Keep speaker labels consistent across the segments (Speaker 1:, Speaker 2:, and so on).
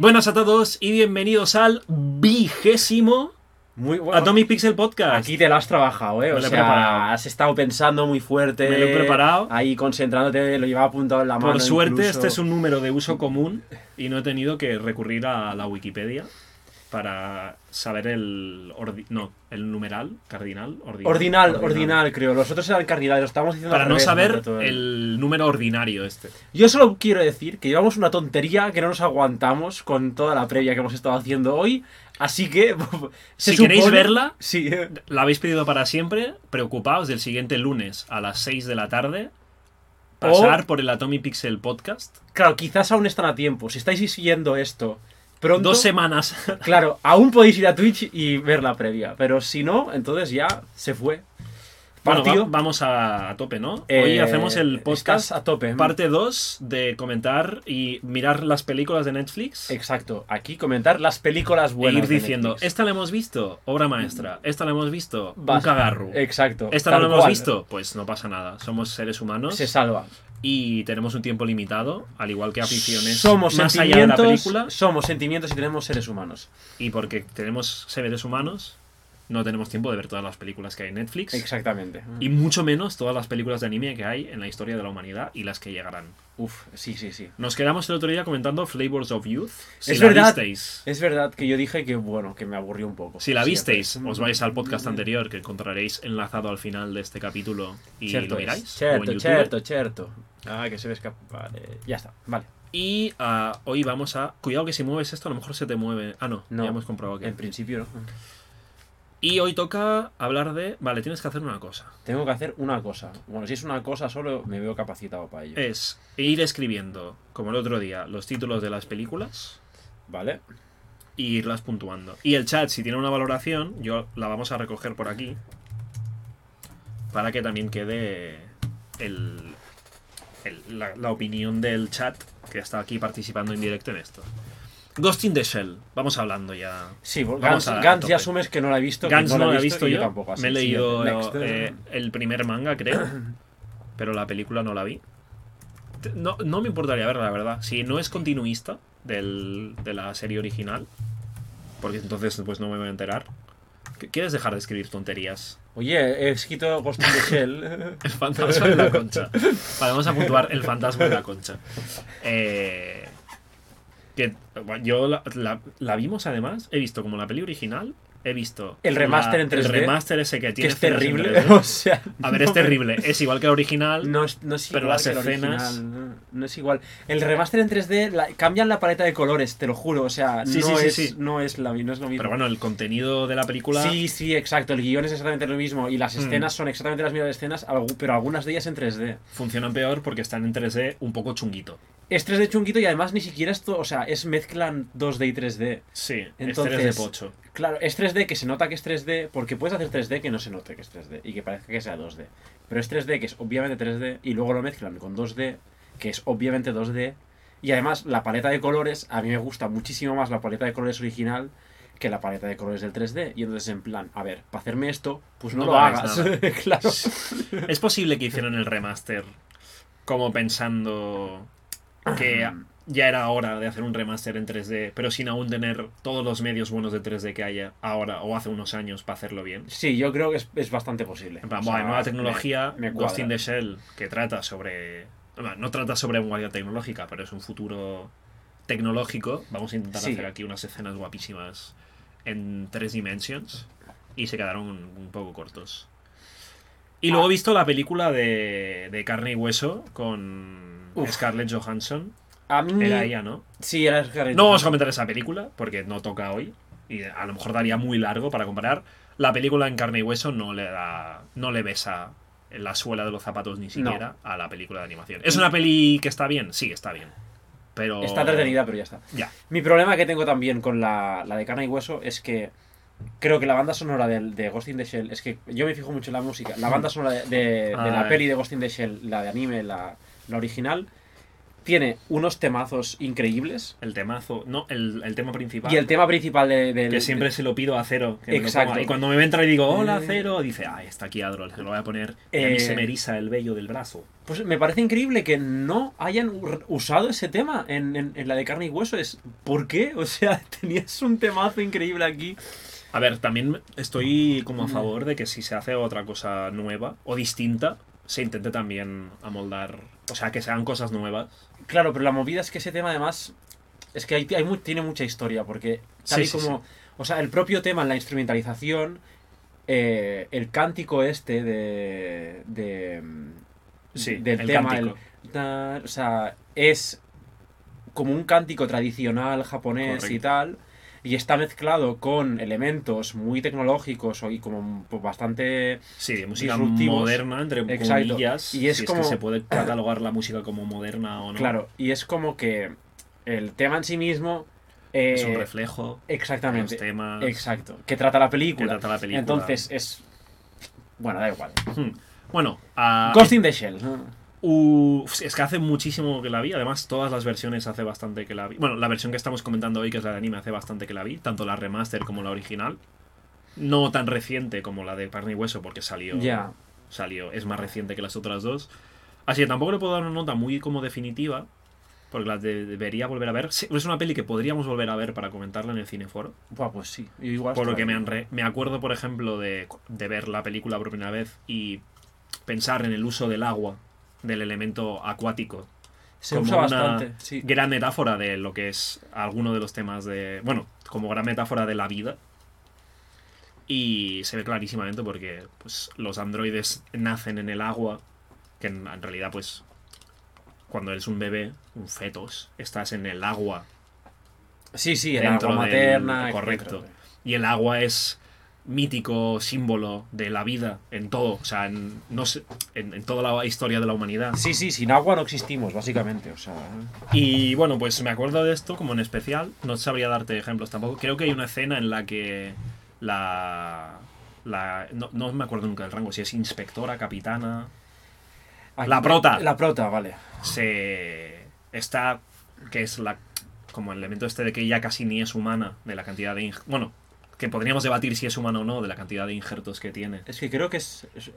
Speaker 1: Buenas a todos y bienvenidos al vigésimo
Speaker 2: Muy bueno.
Speaker 1: Atomic Pixel Podcast.
Speaker 2: Aquí te lo has trabajado, ¿eh? O sea,
Speaker 1: preparado.
Speaker 2: has estado pensando muy fuerte.
Speaker 1: Me lo he preparado.
Speaker 2: Ahí concentrándote, lo llevaba apuntado en la mano.
Speaker 1: Por suerte,
Speaker 2: incluso.
Speaker 1: este es un número de uso común y no he tenido que recurrir a la Wikipedia para saber el ordi- no, el numeral cardinal, ordinal,
Speaker 2: Ordinal, ordinal, creo. Los otros eran cardinales, lo estamos diciendo
Speaker 1: Para no
Speaker 2: revés,
Speaker 1: saber el número ordinario este.
Speaker 2: Yo solo quiero decir que llevamos una tontería que no nos aguantamos con toda la previa que hemos estado haciendo hoy. Así que.
Speaker 1: Si queréis verla,
Speaker 2: Sí.
Speaker 1: La habéis pedido para siempre. Preocupaos del siguiente lunes a las 6 de la tarde. Pasar
Speaker 2: O-
Speaker 1: por el Atomic Pixel Podcast.
Speaker 2: Claro, quizás aún están a tiempo. Si estáis siguiendo esto pronto.
Speaker 1: Dos semanas.
Speaker 2: Claro, aún podéis ir a Twitch y ver la previa. Pero si no, entonces ya se fue.
Speaker 1: Bueno,
Speaker 2: Partido.
Speaker 1: va- vamos a, a tope, ¿no? Hoy
Speaker 2: Eh,
Speaker 1: hacemos el podcast
Speaker 2: a tope.
Speaker 1: parte 2 de comentar y mirar las películas de Netflix.
Speaker 2: Exacto. Aquí comentar las películas
Speaker 1: E
Speaker 2: buenas.
Speaker 1: ir
Speaker 2: de
Speaker 1: diciendo, esta la hemos visto, obra maestra. Esta la hemos visto, un cagarro.
Speaker 2: Exacto.
Speaker 1: Esta la hemos visto, pues no pasa nada. Somos seres humanos
Speaker 2: Se salva.
Speaker 1: Y tenemos un tiempo limitado, al igual que aficiones
Speaker 2: Somos
Speaker 1: más allá de la película.
Speaker 2: Somos sentimientos y tenemos seres humanos.
Speaker 1: Y porque tenemos seres humanos, no tenemos tiempo de ver todas las películas que hay en Netflix.
Speaker 2: Exactamente.
Speaker 1: Y mucho menos todas las películas de anime que hay en la historia de la humanidad y las que llegarán.
Speaker 2: Uf, sí, sí, sí.
Speaker 1: Nos quedamos el otro día comentando Flavors of Youth. Si
Speaker 2: Es
Speaker 1: la
Speaker 2: verdad.
Speaker 1: visteis,
Speaker 2: Es verdad que yo dije que, bueno, que me aburrió un poco.
Speaker 1: si la visteis, os vais al podcast anterior que encontraréis enlazado al final de este capítulo y
Speaker 2: Cierto
Speaker 1: lo miráis.
Speaker 2: Cierto, cierto, cierto. Ah, que se ve escapar. Vale, ya está, vale.
Speaker 1: Y ah, hoy vamos a. Cuidado que si mueves esto, a lo mejor se te mueve. Ah, no,
Speaker 2: No.
Speaker 1: ya hemos comprobado que.
Speaker 2: En principio, ¿no?
Speaker 1: Y hoy toca hablar de. Vale, tienes que hacer una cosa.
Speaker 2: Tengo que hacer una cosa. Bueno, si es una cosa solo, me veo capacitado para ello.
Speaker 1: Es ir escribiendo, como el otro día, los títulos de las películas
Speaker 2: ¿Vale?
Speaker 1: y irlas puntuando. Y el chat, si tiene una valoración, yo la vamos a recoger por aquí. Para que también quede el, el- la, la opinión del chat que está aquí participando en directo en esto. Ghost in the Shell, vamos hablando ya.
Speaker 2: Sí,
Speaker 1: Vamos
Speaker 2: Gans,
Speaker 1: a-
Speaker 2: Gans ya asumes que no la he visto.
Speaker 1: Gans no lo he
Speaker 2: he
Speaker 1: visto yo.
Speaker 2: tampoco. así,
Speaker 1: me he leído.
Speaker 2: Next.
Speaker 1: eh, el primer manga, creo. pero la película no la vi. No, no me importaría verla, la verdad. Si no es continuista del- de la serie original, porque entonces pues no me voy a enterar. ¿Qu- ¿Quieres dejar de escribir tonterías?
Speaker 2: Oye, he escrito Ghost in the Shell.
Speaker 1: El fantasma de la concha. Vale, vamos a puntuar el fantasma de la concha. Eh, que yo la- la vimos además. He visto como la peli original. He visto
Speaker 2: El remaster
Speaker 1: la-
Speaker 2: en 3D,
Speaker 1: El remaster ese que
Speaker 2: que
Speaker 1: tiene
Speaker 2: es
Speaker 1: escenas en
Speaker 2: terrible.
Speaker 1: 3D.
Speaker 2: o sea,
Speaker 1: A ver, es
Speaker 2: no
Speaker 1: terrible. Es igual que el original.
Speaker 2: No es, no es
Speaker 1: Pero
Speaker 2: igual
Speaker 1: las
Speaker 2: que el
Speaker 1: escenas-
Speaker 2: original, no, es igual. El remaster en 3D la- cambian la paleta de colores, te lo juro. O sea,
Speaker 1: Sí,
Speaker 2: es,
Speaker 1: sí.
Speaker 2: no es la no es lo mismo.
Speaker 1: Pero bueno, el contenido de la película.
Speaker 2: Sí, sí, exacto. El guion es exactamente lo mismo. Y las
Speaker 1: Mm.
Speaker 2: escenas son exactamente las mismas escenas, pero algunas de ellas en 3D.
Speaker 1: funcionan peor porque están en 3D un poco chunguito.
Speaker 2: Es 3D chunguito y además ni siquiera esto, o sea, es mezclan 2D y 3D.
Speaker 1: Sí,
Speaker 2: Entonces-
Speaker 1: es 3D pocho.
Speaker 2: Claro, es 3D que se nota que es 3D, porque puedes hacer 3D que no se note que es 3D y que parezca que sea 2D. Pero es 3D que es obviamente 3D y luego lo mezclan con 2D, que es obviamente 2D. Y además la paleta de colores, a mí me gusta muchísimo más la paleta de colores original que la paleta de colores del 3D. Y entonces en plan, a ver, para hacerme esto, pues no,
Speaker 1: No
Speaker 2: lo
Speaker 1: hagas
Speaker 2: hagas. claro.
Speaker 1: Es posible que hicieran el remaster como pensando que ya era hora de hacer un remaster en 3D, pero sin aún tener todos los medios buenos de 3D que haya ahora o hace unos años para hacerlo bien.
Speaker 2: Sí, yo creo que es, es bastante posible.
Speaker 1: En plan,
Speaker 2: O sea,
Speaker 1: nueva tecnología,
Speaker 2: me- me
Speaker 1: Ghost in the Shell, que trata sobre... bueno, No trata sobre vanguardia tecnológica, pero es un futuro tecnológico. Vamos a intentar
Speaker 2: Sí.
Speaker 1: hacer aquí unas escenas guapísimas en tres dimensions. Y se quedaron un, un poco cortos. Y luego he visto la película de, de carne y hueso con
Speaker 2: Uf.
Speaker 1: Scarlett Johansson.
Speaker 2: A mí...
Speaker 1: Era ella, ¿no?
Speaker 2: Sí, era Scarlett
Speaker 1: No vamos a comentar esa película porque no toca hoy y a lo mejor daría muy largo para comparar. La película en carne y hueso no le da, no le besa en la suela de los zapatos ni siquiera a la película de animación. ¿Es una peli que está bien? Sí, está bien. Pero
Speaker 2: Está entretenida, pero ya está.
Speaker 1: Ya.
Speaker 2: Mi problema que tengo también con la, la de carne y hueso es que creo que la banda sonora del- de, Ghost in the Shell, es que yo me fijo mucho en la música, la banda sonora de, de- de
Speaker 1: Ah,
Speaker 2: la
Speaker 1: eh.
Speaker 2: peli de Ghost in the Shell, la de anime, la, la original, tiene unos temazos increíbles.
Speaker 1: El temazo, no, el, el tema principal.
Speaker 2: Y el tema principal de, del-
Speaker 1: que siempre se lo pido a Cero. que
Speaker 2: Exacto.
Speaker 1: Y cuando me entra y digo, hola
Speaker 2: Eh.
Speaker 1: Cero, dice, ah, está aquí Adrol, se lo voy a poner. Y a mí
Speaker 2: Eh.
Speaker 1: se me eriza el vello del brazo.
Speaker 2: Pues me parece increíble que no hayan usado ese tema en, en- en la de carne y hueso. Es, ¿Por qué? O sea, tenías un temazo increíble aquí.
Speaker 1: A ver, también estoy como a
Speaker 2: Mm.
Speaker 1: favor de que si se hace otra cosa nueva o distinta, se intente también amoldar. O sea, que sean cosas nuevas.
Speaker 2: Claro, pero la movida es que ese tema además es que hay, hay mu- tiene mucha historia porque tal
Speaker 1: Sí,
Speaker 2: y
Speaker 1: sí,
Speaker 2: como, o sea, el propio tema en la instrumentalización, eh, el cántico este de, de
Speaker 1: Sí,
Speaker 2: del
Speaker 1: el
Speaker 2: tema, el o sea, es como un cántico tradicional japonés y tal. Y está mezclado con elementos muy tecnológicos y como pues, bastante
Speaker 1: Sí, de música moderna, entre
Speaker 2: Exacto.
Speaker 1: comillas.
Speaker 2: Y es
Speaker 1: si
Speaker 2: como-
Speaker 1: es que se puede catalogar la música como moderna o no.
Speaker 2: Claro, y es como que el tema en sí mismo. eh,
Speaker 1: Es un reflejo de
Speaker 2: Exactamente.
Speaker 1: los temas
Speaker 2: Exacto. Que trata la
Speaker 1: que
Speaker 2: película.
Speaker 1: trata la película.
Speaker 2: Entonces es. Bueno, da igual.
Speaker 1: Hmm. Bueno, a-
Speaker 2: Ghost in the Shell.
Speaker 1: Uh, es que hace muchísimo que la vi. Además, todas las versiones hace bastante que la vi. Bueno, la versión que estamos comentando hoy, que es la de anime, hace bastante que la vi. Tanto la remaster como la original. No tan reciente como la de Carne y Hueso, porque salió. Salió. Es más reciente que las otras dos. Así que tampoco le puedo dar una nota muy como definitiva. Porque la de- debería volver a ver. Sí, Es una peli que podríamos volver a ver para comentarla en el cineforo.
Speaker 2: Buah, pues sí. Igual
Speaker 1: Por lo que me,
Speaker 2: bien.
Speaker 1: han re- me acuerdo, por ejemplo, de, de ver la película por primera vez y pensar en el uso del agua, del elemento acuático.
Speaker 2: Se
Speaker 1: como
Speaker 2: usa
Speaker 1: una
Speaker 2: bastante. Sí.
Speaker 1: Gran metáfora de lo que es alguno de los temas de. Bueno, como gran metáfora de la vida. Y se ve clarísimamente porque pues, los androides nacen en el agua, que en, en realidad, pues, cuando eres un bebé, un fetos, estás en el agua
Speaker 2: Sí, sí, el
Speaker 1: dentro
Speaker 2: agua
Speaker 1: del-
Speaker 2: materna.
Speaker 1: correcto.
Speaker 2: etcétera.
Speaker 1: Y el agua es mítico símbolo de la vida en todo, o sea, en, no sé, en, en toda la historia de la humanidad.
Speaker 2: Sí, sí, sin agua no existimos, básicamente. O sea.
Speaker 1: Y bueno, pues me acuerdo de esto como en especial, no sabría darte ejemplos tampoco. Creo que hay una escena en la que la... la no, no me acuerdo nunca del rango, si es inspectora, capitana, La prota.
Speaker 2: La prota, vale.
Speaker 1: se está que es la como el elemento este de que ella casi ni es humana de la cantidad de bueno que podríamos debatir si es humana o no de la cantidad de injertos que tiene
Speaker 2: Es que creo que es. es-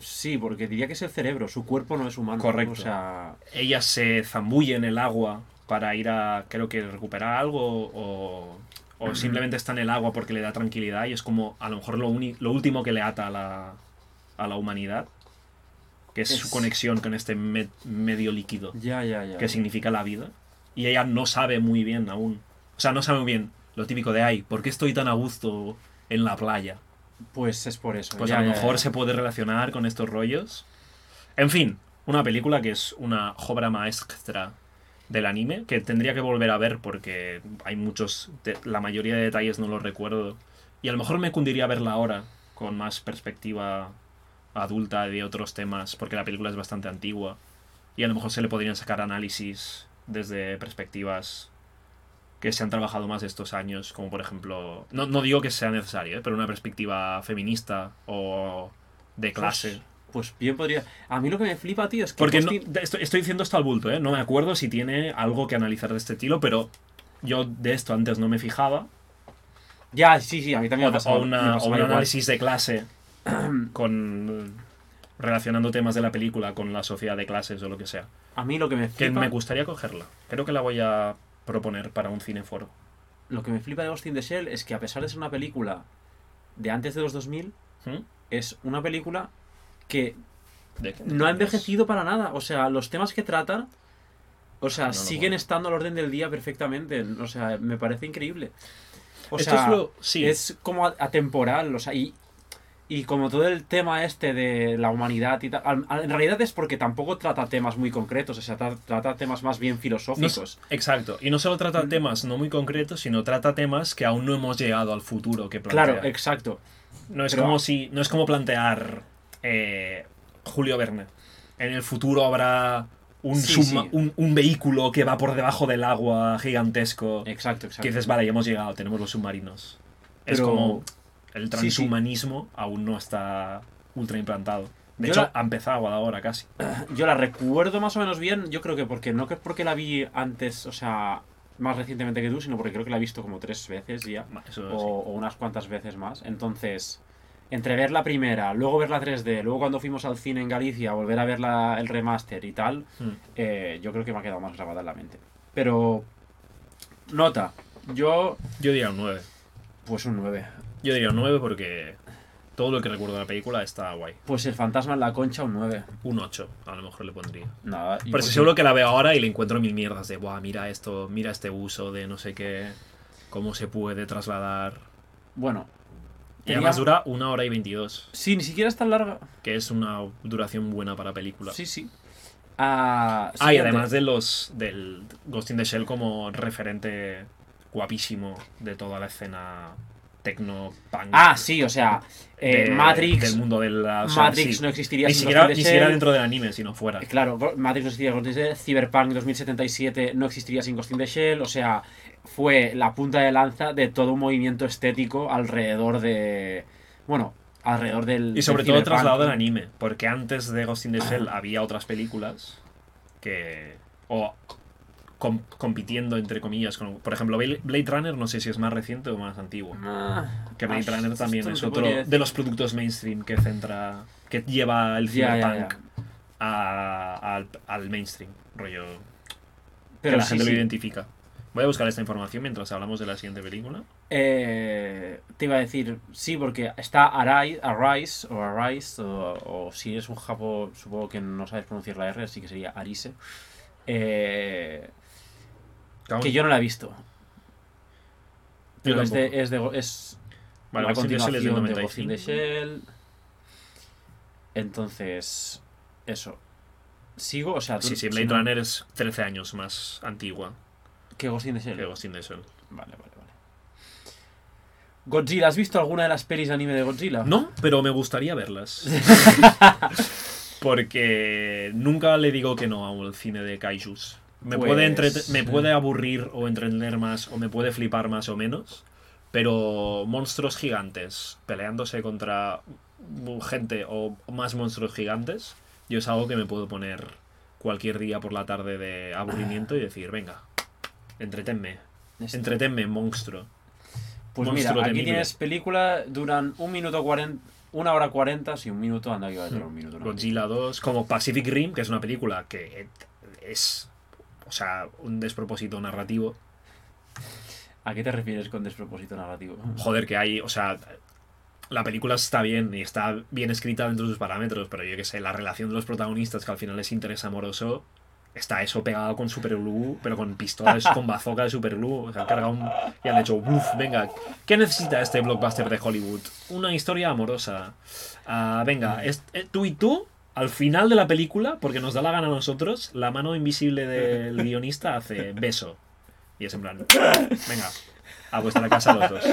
Speaker 2: Sí, porque diría que es el cerebro, su cuerpo no es humano.
Speaker 1: Correcto.
Speaker 2: O sea.
Speaker 1: ella se zambulle en el agua para ir a creo que recuperar algo o, o simplemente está en el agua porque le da tranquilidad y es como a lo mejor lo, uni- lo último que le ata a la, a la humanidad que es, su conexión con este me- medio líquido
Speaker 2: Ya, ya, ya.
Speaker 1: que significa la vida. Y ella no sabe muy bien aún. O sea, no sabe muy bien lo típico de, ay, ¿por qué estoy tan a gusto en la playa?
Speaker 2: Pues es por eso.
Speaker 1: Pues
Speaker 2: ya,
Speaker 1: a lo mejor
Speaker 2: ya.
Speaker 1: se puede relacionar con estos rollos. En fin, una película que es una obra maestra del anime, que tendría que volver a ver porque hay muchos, la mayoría de detalles no los recuerdo. Y a lo mejor me cundiría verla ahora, con más perspectiva adulta de otros temas, porque la película es bastante antigua. Y a lo mejor se le podrían sacar análisis desde perspectivas que se han trabajado más estos años, como por ejemplo, no, no digo que sea necesario, ¿eh? pero una perspectiva feminista o de clase.
Speaker 2: Pues bien podría. A mí lo que me flipa, tío, es que.
Speaker 1: Porque no- estoy, estoy diciendo esto al bulto, ¿eh? no me acuerdo si tiene algo que analizar de este estilo, pero yo de esto antes no me fijaba.
Speaker 2: Ya, sí, sí, a mí también
Speaker 1: O,
Speaker 2: me ha pasado.
Speaker 1: o una- o un análisis de clase con relacionando temas de la película con la sociedad de clases o lo que sea.
Speaker 2: A mí lo que me
Speaker 1: Que
Speaker 2: flipa.
Speaker 1: me gustaría cogerla. Creo que la voy a proponer para un cineforo.
Speaker 2: Lo que me flipa de Ghost in the Shell es que a pesar de ser una película de antes de los 2000,
Speaker 1: ¿Mm?
Speaker 2: es una película que no ha envejecido para nada. O sea, los temas que trata, o sea,
Speaker 1: No, no,
Speaker 2: siguen estando al orden del día perfectamente. O sea, me parece increíble. O
Speaker 1: Esto
Speaker 2: sea,
Speaker 1: es lo- sí.
Speaker 2: es como atemporal, o sea, y, y como todo el tema este de la humanidad y tal, al- al- en realidad es porque tampoco trata temas muy concretos, o sea, tra- trata temas más bien filosóficos.
Speaker 1: exacto. Y no solo trata temas no muy concretos, sino trata temas que aún no hemos llegado al futuro que plantea.
Speaker 2: claro, exacto.
Speaker 1: No es
Speaker 2: Pero-
Speaker 1: como si. No es como plantear eh, Julio Verne. En el futuro habrá un,
Speaker 2: Sí.
Speaker 1: Un, un vehículo que va por debajo del agua gigantesco.
Speaker 2: Exacto, exacto.
Speaker 1: Que dices, vale, ya hemos llegado, tenemos los submarinos. Es como el
Speaker 2: Sí, sí.
Speaker 1: transhumanismo aún no está ultra implantado. De
Speaker 2: Yo
Speaker 1: hecho,
Speaker 2: la-
Speaker 1: ha empezado ahora casi.
Speaker 2: Yo la recuerdo más o menos bien, yo creo que porque no que es porque la vi antes, o sea, más recientemente que tú, sino porque creo que la he visto como tres veces ya,
Speaker 1: Eso
Speaker 2: o,
Speaker 1: sí.
Speaker 2: o unas cuantas veces más. Entonces, entre ver la primera, luego ver la 3D, luego cuando fuimos al cine en Galicia, volver a ver la- el remaster y tal,
Speaker 1: Mm.
Speaker 2: eh, yo creo que me ha quedado más grabada en la mente. Pero, nota, yo,
Speaker 1: Yo diría un 9.
Speaker 2: pues un 9.
Speaker 1: Yo diría un 9 porque todo lo que recuerdo de la película está guay.
Speaker 2: Pues el fantasma en la concha, un 9.
Speaker 1: Un 8, a lo mejor le pondría.
Speaker 2: Nada.
Speaker 1: Pero si
Speaker 2: sí.
Speaker 1: seguro que la veo ahora y le encuentro mil mierdas de, Buah, mira esto, mira este uso de no sé qué, cómo se puede trasladar.
Speaker 2: Bueno.
Speaker 1: Y además dura una hora y 22,
Speaker 2: Sí, ni siquiera es tan larga.
Speaker 1: que es una duración buena para película.
Speaker 2: Sí, sí. Ah,
Speaker 1: Ah, y además de los del Ghost in the Shell como referente guapísimo de toda la escena tecno punk.
Speaker 2: Ah, sí, o sea, eh,
Speaker 1: de-
Speaker 2: Matrix.
Speaker 1: Del mundo de la. o sea,
Speaker 2: Matrix
Speaker 1: sí.
Speaker 2: no existiría
Speaker 1: Ni
Speaker 2: sin
Speaker 1: siquiera, ni siquiera dentro del anime, sino fuera.
Speaker 2: Eh, Claro, Matrix no existiría sin Shell. Cyberpunk 2077 no existiría sin Ghost in the Shell. O sea, fue la punta de lanza de todo un movimiento estético alrededor de. Bueno, alrededor del.
Speaker 1: Y sobre
Speaker 2: del
Speaker 1: todo trasladado al anime, porque antes de Ghost in the Shell había otras películas que. o com- compitiendo entre comillas con. Por ejemplo, Blade Runner no sé si es más reciente o más antiguo.
Speaker 2: Ah,
Speaker 1: Que Blade
Speaker 2: ah,
Speaker 1: Runner también es otro de los productos mainstream que centra. que lleva el
Speaker 2: ya,
Speaker 1: cyberpunk a- al, al mainstream. Rollo.
Speaker 2: Pero
Speaker 1: que la
Speaker 2: sí,
Speaker 1: gente
Speaker 2: sí.
Speaker 1: lo identifica. Voy a buscar esta información mientras hablamos de la siguiente película.
Speaker 2: Eh, te iba a decir, sí, porque está Arise, Arise o Arise, o, o si es un japo, supongo que no sabes pronunciar la R, así que sería Arise. Eh, que yo no la he visto. Pero es de, es de. Es
Speaker 1: Vale,
Speaker 2: la
Speaker 1: Ghost in the Shell es del
Speaker 2: continuación de Ghost in the
Speaker 1: 95.
Speaker 2: Shell. Entonces, eso. ¿Sigo? O sea, tú-
Speaker 1: Sí, sí,
Speaker 2: si
Speaker 1: Blade
Speaker 2: no-
Speaker 1: Runner es 13 años más antigua
Speaker 2: ¿Qué Ghost in the Shell?
Speaker 1: que Ghost in the Shell.
Speaker 2: Vale, vale, vale. Godzilla, ¿has visto alguna de las pelis de anime de Godzilla?
Speaker 1: No, pero me gustaría verlas. Porque nunca le digo que no al cine de kaijus. Me,
Speaker 2: Pues,
Speaker 1: puede entrete- me
Speaker 2: eh.
Speaker 1: puede aburrir o entretener más o me puede flipar más o menos. Pero monstruos gigantes peleándose contra gente o más monstruos gigantes, yo es algo que me puedo poner cualquier día por la tarde de aburrimiento y decir, venga, entretenme, entretenme, monstruo.
Speaker 2: Pues mira, aquí
Speaker 1: temible.
Speaker 2: tienes película, duran un minuto cuarenta, una hora cuarenta, sí, un minuto, anda que va a durar un minuto. ¿no?
Speaker 1: Godzilla 2, como Pacific Rim, que es una película que es, o sea, un despropósito narrativo.
Speaker 2: ¿A qué te refieres con despropósito narrativo?
Speaker 1: Joder, que hay, o sea, la película está bien y está bien escrita dentro de sus parámetros, pero yo que sé, la relación de los protagonistas, que al final es interés amoroso, está eso pegado con Super Glue, pero con pistolas, con bazooka de Super Glue. O sea, han cargado un, y han hecho, uff, venga, ¿qué necesita este blockbuster de Hollywood? Una historia amorosa. Ah, venga, es- eh, tú y tú, al final de la película, porque nos da la gana a nosotros, la mano invisible del guionista hace beso. Y es en plan, venga, a vuestra casa los dos.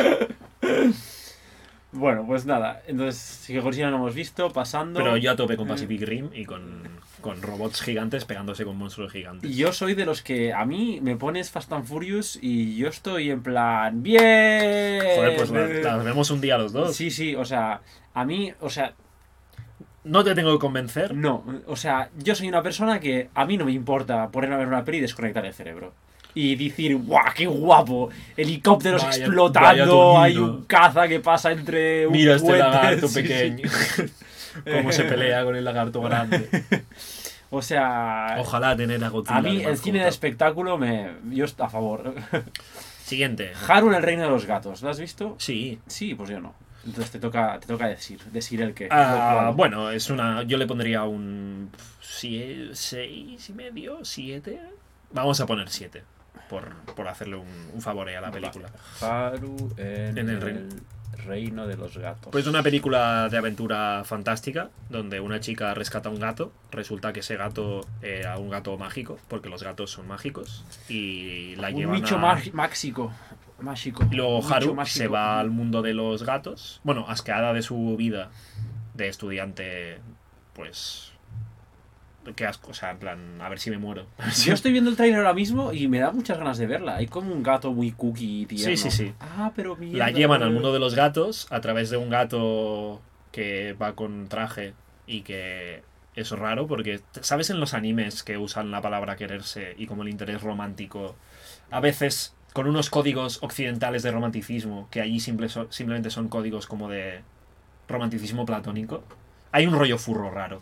Speaker 2: Bueno, pues nada, entonces que Godzilla no hemos visto, pasando.
Speaker 1: Pero yo a tope con Pacific Rim y con, con robots gigantes pegándose con monstruos gigantes.
Speaker 2: Yo soy de los que a mí me pones Fast and Furious y yo estoy en plan. ¡Bien!
Speaker 1: Joder, pues las las vemos un día los dos.
Speaker 2: Sí, sí, o sea, a mí, o sea,
Speaker 1: No te tengo que convencer.
Speaker 2: no, o sea, yo soy una persona que a mí no me importa ponerme a ver una peli y desconectar el cerebro. Y decir, ¡guau, qué guapo! Helicópteros
Speaker 1: Vaya-
Speaker 2: explotando,
Speaker 1: vaya
Speaker 2: hay un caza que pasa entre un
Speaker 1: Mira este lagarto
Speaker 2: sí, sí.
Speaker 1: pequeño. Cómo se pelea con el lagarto grande.
Speaker 2: O sea,
Speaker 1: Ojalá tener a Godzilla.
Speaker 2: a mí el cine de espectáculo me... Yo a favor.
Speaker 1: Siguiente.
Speaker 2: Haru en el reino de los gatos, ¿lo has visto?
Speaker 1: Sí.
Speaker 2: Sí, pues yo no. Entonces te toca, te toca decir, decir el que.
Speaker 1: Ah, bueno, es una. Yo le pondría un. sie- Seis y medio, siete. Vamos a poner siete. Por, por hacerle un, un favor ahí a la película.
Speaker 2: Haru en,
Speaker 1: En el
Speaker 2: el,
Speaker 1: reino.
Speaker 2: de los gatos.
Speaker 1: Pues una película de aventura fantástica, donde una chica rescata a un gato, resulta que ese gato era un gato mágico, porque los gatos son mágicos, y la
Speaker 2: Un
Speaker 1: llevan
Speaker 2: bicho
Speaker 1: a...
Speaker 2: mag- máxico. Mágico.
Speaker 1: Y luego Haru
Speaker 2: mágico.
Speaker 1: se va al mundo de los gatos, bueno, asqueada de su vida de estudiante, pues... Qué asco, o sea, en plan, a ver si me muero.
Speaker 2: Yo estoy viendo el trailer ahora mismo y me da muchas ganas de verla. Hay como un gato muy cookie tierno.
Speaker 1: Sí, sí, sí.
Speaker 2: Ah, pero mierda.
Speaker 1: La llevan al mundo de los gatos a través de un gato que va con traje y que es raro porque, ¿sabes en los animes que usan la palabra quererse y como el interés romántico? A veces con unos códigos occidentales de romanticismo, que allí simple so- simplemente son códigos como de romanticismo platónico. Hay un rollo furro raro.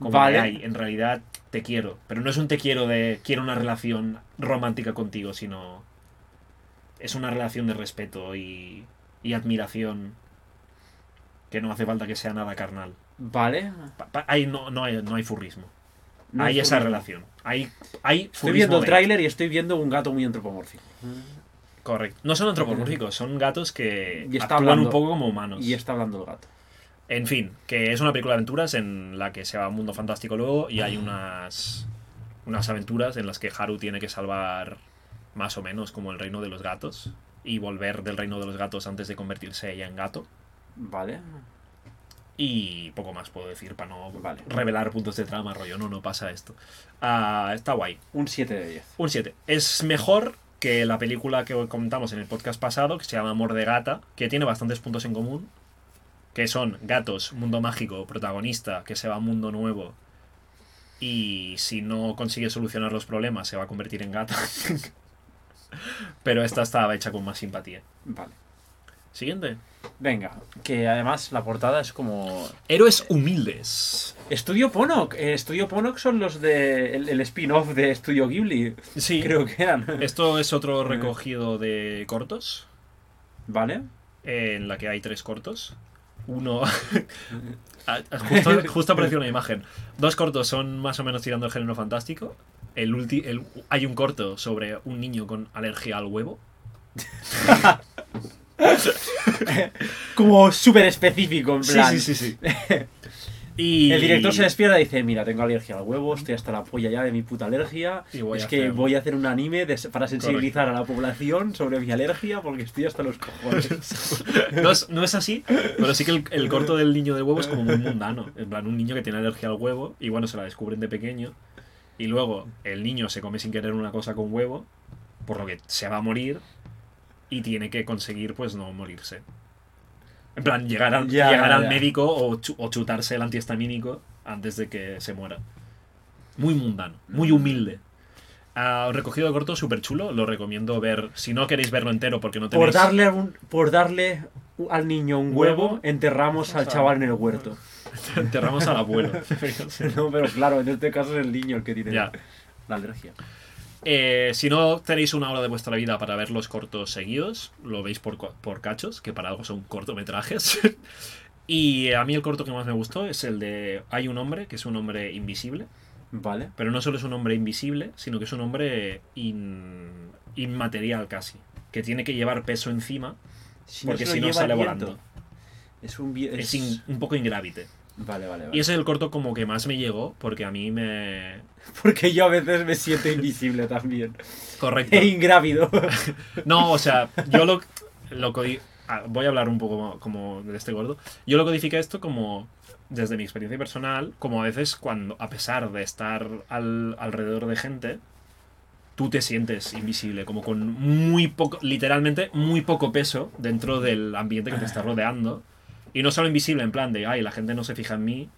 Speaker 1: Como
Speaker 2: Vale.
Speaker 1: que hay, en realidad te quiero, pero no es un te quiero de quiero una relación romántica contigo, sino es una relación de respeto y, y admiración que no hace falta que sea nada carnal.
Speaker 2: Vale.
Speaker 1: Pa- pa- Ahí no, no, hay, no hay furrismo.
Speaker 2: No
Speaker 1: hay
Speaker 2: es
Speaker 1: esa relación. Hay, hay
Speaker 2: Estoy viendo el tráiler y estoy viendo un gato muy antropomórfico.
Speaker 1: Correcto. No son antropomórficos, son gatos que
Speaker 2: Y está
Speaker 1: actúan
Speaker 2: hablando.
Speaker 1: un poco como humanos.
Speaker 2: Y está hablando el gato.
Speaker 1: En fin, que es una película de aventuras en la que se va a un mundo fantástico luego y hay unas, unas aventuras en las que Haru tiene que salvar más o menos como el reino de los gatos y volver del reino de los gatos antes de convertirse ella en gato.
Speaker 2: Vale.
Speaker 1: Y poco más puedo decir para no
Speaker 2: Vale.
Speaker 1: revelar puntos de trama, rollo. No, no pasa esto. Ah, está guay.
Speaker 2: Un 7 de 10.
Speaker 1: Un 7. Es mejor que la película que comentamos en el podcast pasado, que se llama Amor de Gata, que tiene bastantes puntos en común. Que son gatos, mundo mágico, protagonista, que se va a un mundo nuevo. Y si no consigue solucionar los problemas, se va a convertir en gata. Pero esta estaba hecha con más simpatía.
Speaker 2: Vale.
Speaker 1: Siguiente.
Speaker 2: Venga, que además la portada es como...
Speaker 1: Héroes humildes.
Speaker 2: Estudio Ponok. Eh, Estudio Ponok son los de... El, el spin-off de Estudio Ghibli.
Speaker 1: Sí.
Speaker 2: Creo que eran.
Speaker 1: Esto es otro recogido de cortos.
Speaker 2: Vale.
Speaker 1: en la que hay tres cortos. Uno. Justo, justo apareció una imagen. Dos cortos son más o menos tirando el género fantástico. El ulti, el, hay un corto sobre un niño con alergia al huevo.
Speaker 2: Como súper específico, en plan.
Speaker 1: sí. y
Speaker 2: El director se despierta y dice, mira, tengo alergia al huevo, estoy hasta la polla ya de mi puta alergia. Es que
Speaker 1: hacer-
Speaker 2: voy a hacer un anime de- para sensibilizar a la población sobre mi alergia porque estoy hasta los cojones.
Speaker 1: No es, no es así, pero sí que el, el corto del niño del huevo es como muy mundano. En plan, un niño que tiene alergia al huevo y bueno, se la descubren de pequeño. Y luego el niño se come sin querer una cosa con huevo, por lo que se va a morir y tiene que conseguir pues no morirse. En plan, llegar al,
Speaker 2: Ya,
Speaker 1: llegar al
Speaker 2: ya.
Speaker 1: médico o, chu- o chutarse el antihistamínico antes de que se muera. Muy mundano, muy humilde. Ah, recogido corto, súper chulo. Lo recomiendo ver. Si no queréis verlo entero porque no tenéis.
Speaker 2: Por darle, un- por darle al niño un huevo,
Speaker 1: Huevo.
Speaker 2: enterramos al chaval en el huerto.
Speaker 1: Enterramos al abuelo.
Speaker 2: No, pero claro, en este caso es el niño el que tiene la alergia.
Speaker 1: Eh, si no tenéis una hora de vuestra vida para ver los cortos seguidos, lo veis por, por cachos, que para algo son cortometrajes. y a mí el corto que más me gustó es el de Hay un hombre, que es un hombre invisible.
Speaker 2: Vale.
Speaker 1: Pero no solo es un hombre invisible, sino que es un hombre in- inmaterial casi. Que tiene que llevar peso encima,
Speaker 2: Si
Speaker 1: porque si no sale
Speaker 2: viento.
Speaker 1: volando.
Speaker 2: Es un...
Speaker 1: Es
Speaker 2: es-
Speaker 1: in- un poco ingrávite.
Speaker 2: Vale, vale, vale.
Speaker 1: Y ese es el corto como que más me llegó, porque a mí me...
Speaker 2: Porque yo a veces me siento invisible también.
Speaker 1: Correcto.
Speaker 2: E ingrávido.
Speaker 1: No, o sea, yo lo, lo codi- ah, voy a hablar un poco como de este gordo. Yo lo codifico esto como desde mi experiencia personal, como a veces cuando, a pesar de estar al- alrededor de gente, tú te sientes invisible, como con muy poco, literalmente muy poco peso dentro del ambiente que te está rodeando. Y no solo invisible en plan de, ay, la gente no se fija en mí,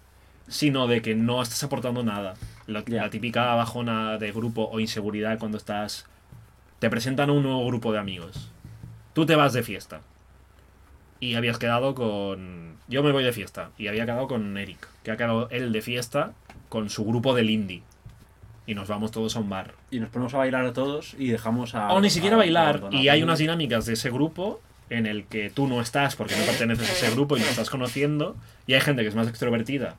Speaker 1: sino de que no estás aportando nada. La, típica bajona de grupo o inseguridad cuando estás... Te presentan a un nuevo grupo de amigos. Tú te vas de fiesta. Y habías quedado con... Yo me voy de fiesta. Y había quedado con Eric. Que ha quedado él de fiesta con su grupo del indie. Y nos vamos todos a un bar.
Speaker 2: Y nos ponemos a bailar a todos y dejamos a...
Speaker 1: O ni siquiera
Speaker 2: a-
Speaker 1: bailar.
Speaker 2: a-
Speaker 1: Y hay unas dinámicas de ese grupo en el que tú no estás porque no perteneces a ese grupo y lo estás conociendo. Y hay gente que es más extrovertida,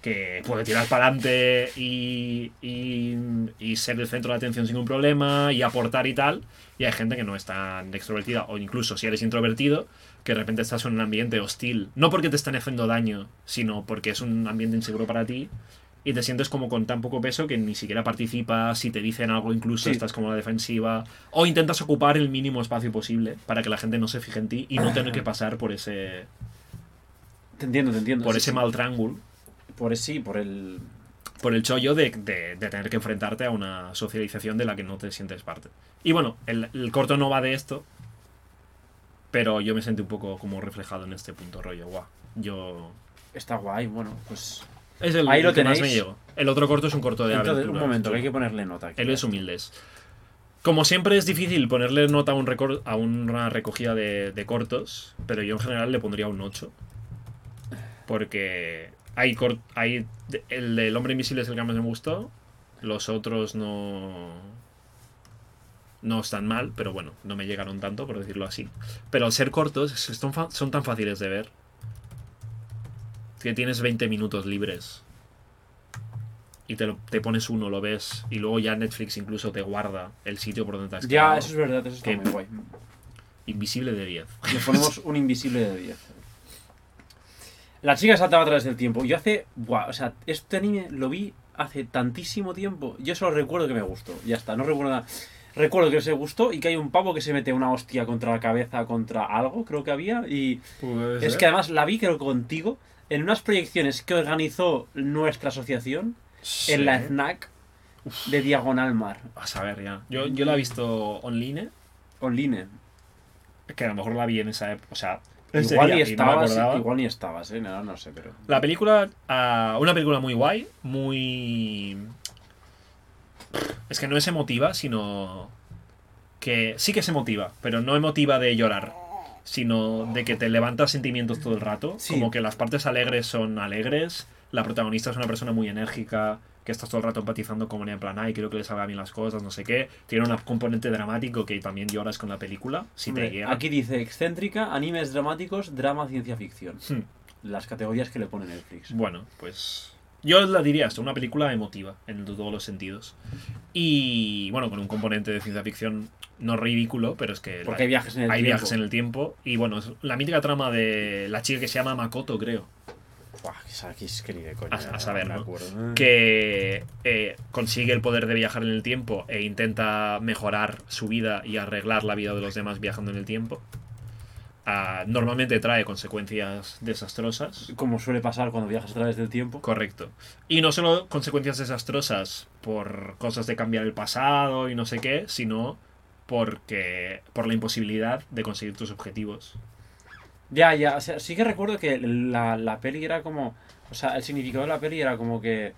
Speaker 1: que puede tirar para adelante y, y, ser el centro de atención sin ningún problema y aportar y tal. Y hay gente que no es tan extrovertida, o incluso si eres introvertido, que de repente estás en un ambiente hostil. No porque te están haciendo daño, sino porque es un ambiente inseguro para ti. Y te sientes como con tan poco peso que ni siquiera participas, si te dicen algo incluso
Speaker 2: Sí.
Speaker 1: estás como la defensiva. O intentas ocupar el mínimo espacio posible para que la gente no se fije en ti y no tener que pasar por ese,
Speaker 2: Te entiendo, te entiendo.
Speaker 1: por
Speaker 2: sí,
Speaker 1: ese
Speaker 2: sí.
Speaker 1: mal triángulo.
Speaker 2: Por sí, por el...
Speaker 1: por el chollo de, de- de tener que enfrentarte a una socialización de la que no te sientes parte. Y bueno, el, el corto no va de esto, pero yo me sentí un poco como reflejado en este punto rollo. Guau, yo...
Speaker 2: Está guay, bueno, pues...
Speaker 1: Es el,
Speaker 2: Ahí lo
Speaker 1: el que más me llegó. El otro corto es un corto de
Speaker 2: Entonces,
Speaker 1: aventura.
Speaker 2: un momento, que hay que ponerle nota aquí.
Speaker 1: Él es humildes. Como siempre es difícil ponerle nota a, un recor- a una recogida de, de cortos, pero yo en general le pondría un 8. Porque hay, cor- hay el del hombre invisible es el que más me gustó, los otros no no están mal, pero bueno, no me llegaron tanto, por decirlo así. Pero al ser cortos, son, son tan fáciles de ver que tienes 20 minutos libres y te, lo- te pones uno, lo ves, y luego ya Netflix incluso te guarda el sitio por donde te has
Speaker 2: Ya,
Speaker 1: quedado.
Speaker 2: eso es verdad, eso está
Speaker 1: Que-
Speaker 2: muy guay.
Speaker 1: Invisible de 10.
Speaker 2: Le ponemos un invisible de 10. La chica saltaba a través del tiempo. Yo hace. Buah, o sea, este anime lo vi hace tantísimo tiempo. Yo solo recuerdo que me gustó. Ya está, no recuerdo nada. Recuerdo que se gustó y que hay un pavo que se mete una hostia contra la cabeza, contra algo, creo que había. Y es que además la vi, creo que contigo, en unas proyecciones que organizó nuestra asociación en la FNAC de Diagonal Mar.
Speaker 1: A saber ya. Yo, yo la he visto online,
Speaker 2: Online.
Speaker 1: que a lo mejor la vi en esa época. O sea,
Speaker 2: Igual ni
Speaker 1: no
Speaker 2: estabas, igual ni estabas, eh, no, no sé, pero.
Speaker 1: La película, ah, una película muy guay, muy... Es que no es emotiva, sino que sí que es emotiva, pero no emotiva de llorar, sino de que te levanta sentimientos todo el rato,
Speaker 2: Sí.
Speaker 1: como que las partes alegres son alegres, la protagonista es una persona muy enérgica, que estás todo el rato empatizando con ella en plan, ay, creo que le salgan bien las cosas, no sé qué, tiene un componente dramático que también lloras con la película, si te llega.
Speaker 2: Aquí dice excéntrica, animes dramáticos, drama, ciencia ficción.
Speaker 1: Hmm.
Speaker 2: Las categorías que le pone Netflix.
Speaker 1: Bueno, pues yo la diría esto, una película emotiva en todos los sentidos. Y bueno, con un componente de ciencia ficción no ridículo, pero es que
Speaker 2: Porque hay viajes en el
Speaker 1: hay
Speaker 2: tiempo.
Speaker 1: viajes en el tiempo. Y bueno, es la mítica trama de la chica que se llama Makoto, creo,
Speaker 2: Buah, que que es que ni de coña.
Speaker 1: A- a saber, que eh, consigue el poder de viajar en el tiempo e intenta mejorar su vida y arreglar la vida de los demás viajando en el tiempo. Ah, normalmente trae consecuencias desastrosas.
Speaker 2: Como suele pasar cuando viajas a través del tiempo.
Speaker 1: Correcto. Y no solo consecuencias desastrosas por cosas de cambiar el pasado y no sé qué, sino porque por la imposibilidad de conseguir tus objetivos.
Speaker 2: Ya, ya, o sea, sí que recuerdo que la, la peli era como. O sea, el significado de la peli era como que.